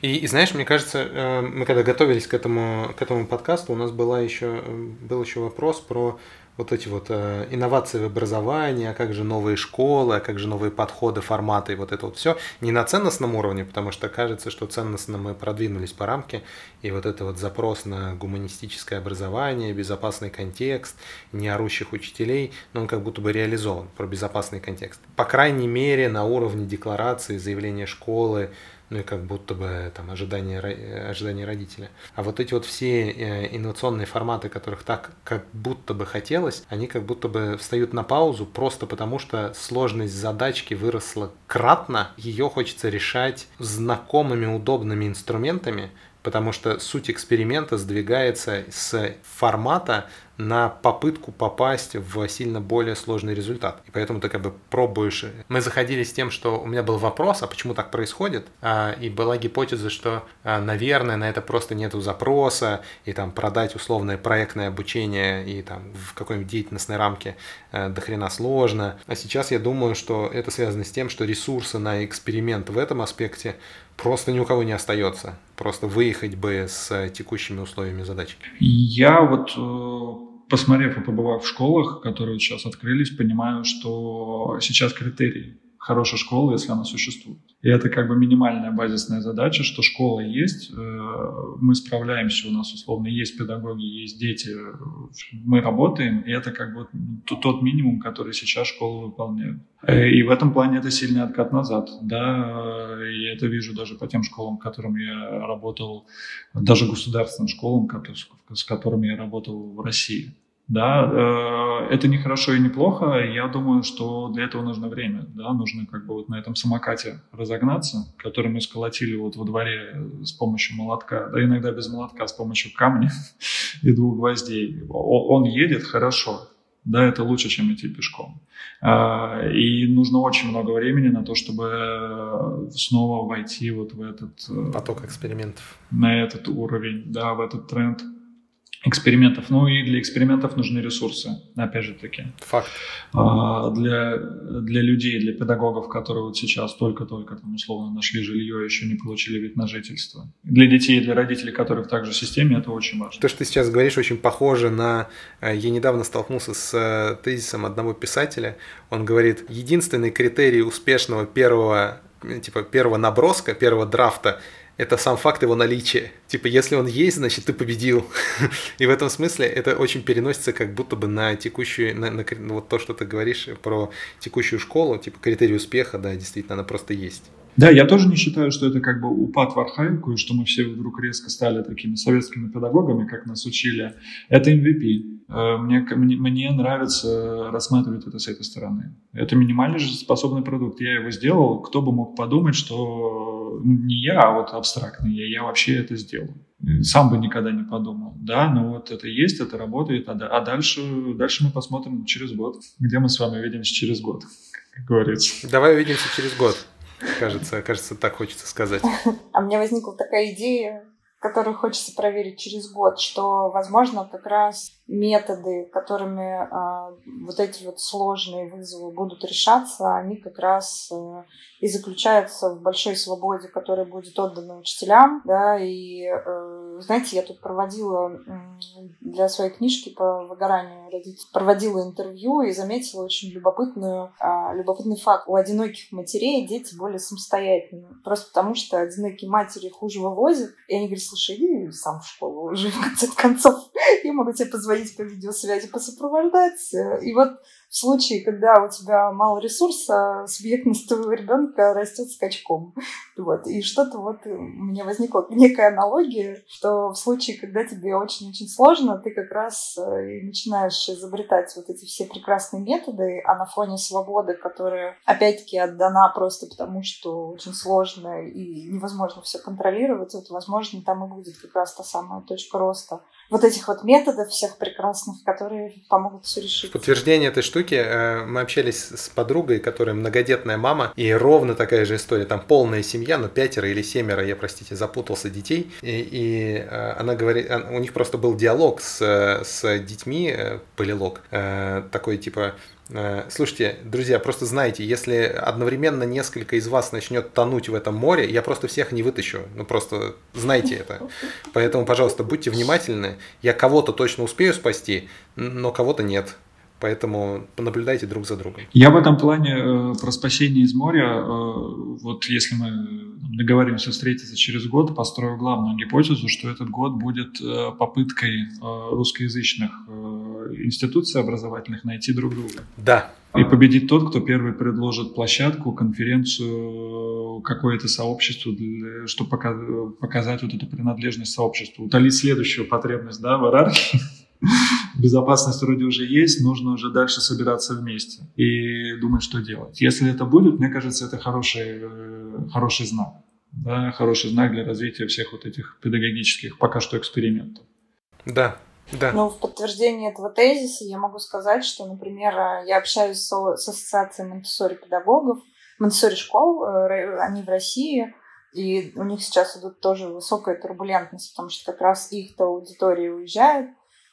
C: И, и знаешь, мне кажется, э, мы когда готовились к этому, к этому подкасту, у нас была еще, э, был еще вопрос про вот эти вот э, инновации в образовании, а как же новые школы, а как же новые подходы, форматы и вот это вот все не на ценностном уровне, потому что кажется, что ценностно мы продвинулись по рамке, и вот это вот запрос на гуманистическое образование, безопасный контекст, не орущих учителей, но он как будто бы реализован про безопасный контекст. По крайней мере, на уровне декларации, заявления школы, ну и как будто бы там ожидания, ожидания родителя. А вот эти вот все э, инновационные форматы, которых так как будто бы хотелось, они как будто бы встают на паузу просто потому, что сложность задачки выросла кратно, ее хочется решать знакомыми, удобными инструментами, потому что суть эксперимента сдвигается с формата на попытку попасть в сильно более сложный результат. И поэтому ты как бы пробуешь. Мы заходили с тем, что у меня был вопрос, а почему так происходит? А, и была гипотеза, что, а, наверное, на это просто нету запроса, и там продать условное проектное обучение и там в какой-нибудь деятельностной рамке а, до хрена сложно. А сейчас я думаю, что это связано с тем, что ресурсы на эксперимент в этом аспекте просто ни у кого не остается. Просто выехать бы с текущими условиями задачи.
A: Я вот э, посмотрев и побывав в школах, которые сейчас открылись, понимаю, что сейчас критерии хорошая школа, если она существует. И это как бы минимальная базисная задача, что школа есть, э, мы справляемся, у нас условно есть педагоги, есть дети, мы работаем, и это как бы тот минимум, который сейчас школы выполняют. Э, и в этом плане это сильный откат назад, да, я это вижу даже по тем школам, которым я работал, даже государственным школам, с которыми я работал в России. Да, э, это не хорошо и не плохо. Я думаю, что для этого нужно время. Да, нужно как бы вот на этом самокате разогнаться, который мы сколотили вот во дворе с помощью молотка, да, иногда без молотка, с помощью камня и двух гвоздей. Он едет хорошо, да, это лучше, чем идти пешком. А, и нужно очень много времени на то, чтобы снова войти вот в этот...
C: Э, Поток экспериментов.
A: На этот уровень, да, в этот тренд экспериментов. Ну и для экспериментов нужны ресурсы, опять же таки.
C: Факт.
A: А, для, для людей, для педагогов, которые вот сейчас только-только там условно нашли жилье, еще не получили вид на жительство. Для детей и для родителей, которых также в системе, это очень важно.
C: То, что ты сейчас говоришь, очень похоже на... Э, я недавно столкнулся с э, тезисом одного писателя. Он говорит, единственный критерий успешного первого типа первого наброска, первого драфта это сам факт его наличия. Типа, если он есть, значит, ты победил. И в этом смысле это очень переносится как будто бы на текущую, на, на, вот то, что ты говоришь про текущую школу, типа критерий успеха, да, действительно, она просто есть.
A: Да, я тоже не считаю, что это как бы упад в архаику, и что мы все вдруг резко стали такими советскими педагогами, как нас учили. Это MVP. Э, мне, мне, нравится рассматривать это с этой стороны. Это минимально же способный продукт. Я его сделал. Кто бы мог подумать, что не я, а вот абстрактный я, я вообще это сделал. Сам бы никогда не подумал. Да, ну вот это есть, это работает, а, а дальше, дальше мы посмотрим через год, где мы с вами увидимся через год, как говорится.
C: Давай увидимся через год. Кажется, кажется, так хочется сказать.
B: А мне возникла такая идея, которую хочется проверить через год, что, возможно, как раз методы, которыми э, вот эти вот сложные вызовы будут решаться, они как раз э, и заключаются в большой свободе, которая будет отдана учителям, да, и э, знаете, я тут проводила для своей книжки по выгоранию родителей, проводила интервью и заметила очень любопытную, э, любопытный факт. У одиноких матерей дети более самостоятельны, просто потому что одинокие матери хуже вывозят, и они говорят, слушай, иди сам в школу уже, в конце концов, я могу тебе позвонить по видеосвязи, посопровождать. И вот в случае, когда у тебя мало ресурса, субъектность твоего ребенка растет скачком. Вот. И что-то вот у меня возникла некая аналогия, что в случае, когда тебе очень-очень сложно, ты как раз э, и начинаешь изобретать вот эти все прекрасные методы, а на фоне свободы, которая опять-таки отдана просто потому, что очень сложно и невозможно все контролировать, вот, возможно, там и будет как раз та самая точка роста вот этих вот методов всех прекрасных, которые помогут все решить.
C: В подтверждение этой штуки э, мы общались с подругой, которая многодетная мама, и ровно такая же история. Там полная семья, но пятеро или семеро, я, простите, запутался детей. И, и э, она говорит, у них просто был диалог с, с детьми, э, полилог, такой типа, Э, слушайте, друзья, просто знайте, если одновременно несколько из вас начнет тонуть в этом море, я просто всех не вытащу. Ну просто знайте это. Поэтому, пожалуйста, будьте внимательны. Я кого-то точно успею спасти, но кого-то нет. Поэтому понаблюдайте друг за другом.
A: Я в этом плане э, про спасение из моря, э, вот если мы договоримся встретиться через год, построю главную гипотезу, что этот год будет э, попыткой э, русскоязычных э, институций образовательных найти друг друга.
C: Да.
A: И победит тот, кто первый предложит площадку, конференцию, какое-то сообщество, для, чтобы показать вот эту принадлежность сообществу, утолить следующую потребность да, в иерархии безопасность вроде уже есть, нужно уже дальше собираться вместе и думать, что делать. Если это будет, мне кажется, это хороший, э, хороший знак. Да, хороший знак для развития всех вот этих педагогических пока что экспериментов.
C: Да, да.
B: Ну, в подтверждение этого тезиса я могу сказать, что, например, я общаюсь с, с ассоциацией монтессори педагогов, монтессори школ, э, они в России, и у них сейчас идут тоже высокая турбулентность, потому что как раз их-то аудитория уезжает,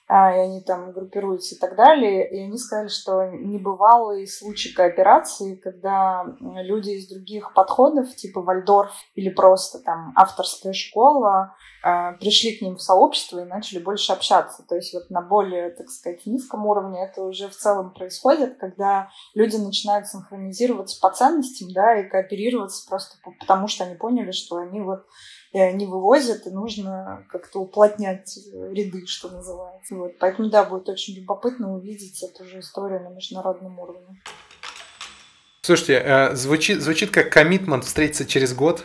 B: и они там группируются и так далее. И они сказали, что небывалый случай кооперации, когда люди из других подходов, типа Вальдорф или просто там авторская школа, а, пришли к ним в сообщество и начали больше общаться. То есть вот на более, так сказать, низком уровне это уже в целом происходит, когда люди начинают синхронизироваться по ценностям, да, и кооперироваться просто потому, что они поняли, что они вот э, не вывозят, и нужно как-то уплотнять ряды, что называется. Вот. Поэтому, да, будет очень любопытно увидеть эту же историю на международном уровне.
C: Слушайте, э, звучит, звучит как коммитмент встретиться через год.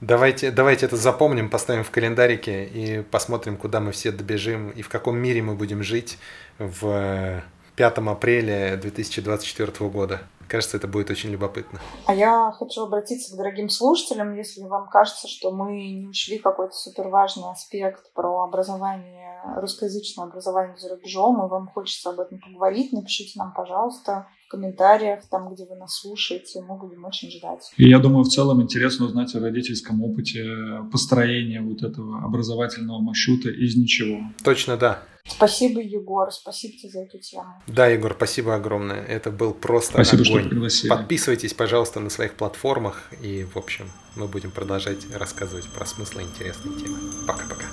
C: Давайте, давайте это запомним, поставим в календарике и посмотрим, куда мы все добежим и в каком мире мы будем жить в 5 апреля 2024 года. Кажется, это будет очень любопытно.
B: А я хочу обратиться к дорогим слушателям, если вам кажется, что мы не ушли какой-то супер важный аспект про образование, русскоязычное образование за рубежом, и вам хочется об этом поговорить, напишите нам, пожалуйста, в комментариях, там, где вы нас слушаете. Мы будем очень ждать.
A: И я думаю, в целом интересно узнать о родительском опыте построения вот этого образовательного маршрута из ничего.
C: Точно, да.
B: Спасибо, Егор, спасибо тебе за эту тему.
C: Да, Егор, спасибо огромное. Это был просто
A: Спасибо,
C: огонь.
A: что пригласили.
C: Подписывайтесь, пожалуйста, на своих платформах. И, в общем, мы будем продолжать рассказывать про смыслы интересные темы. Пока-пока.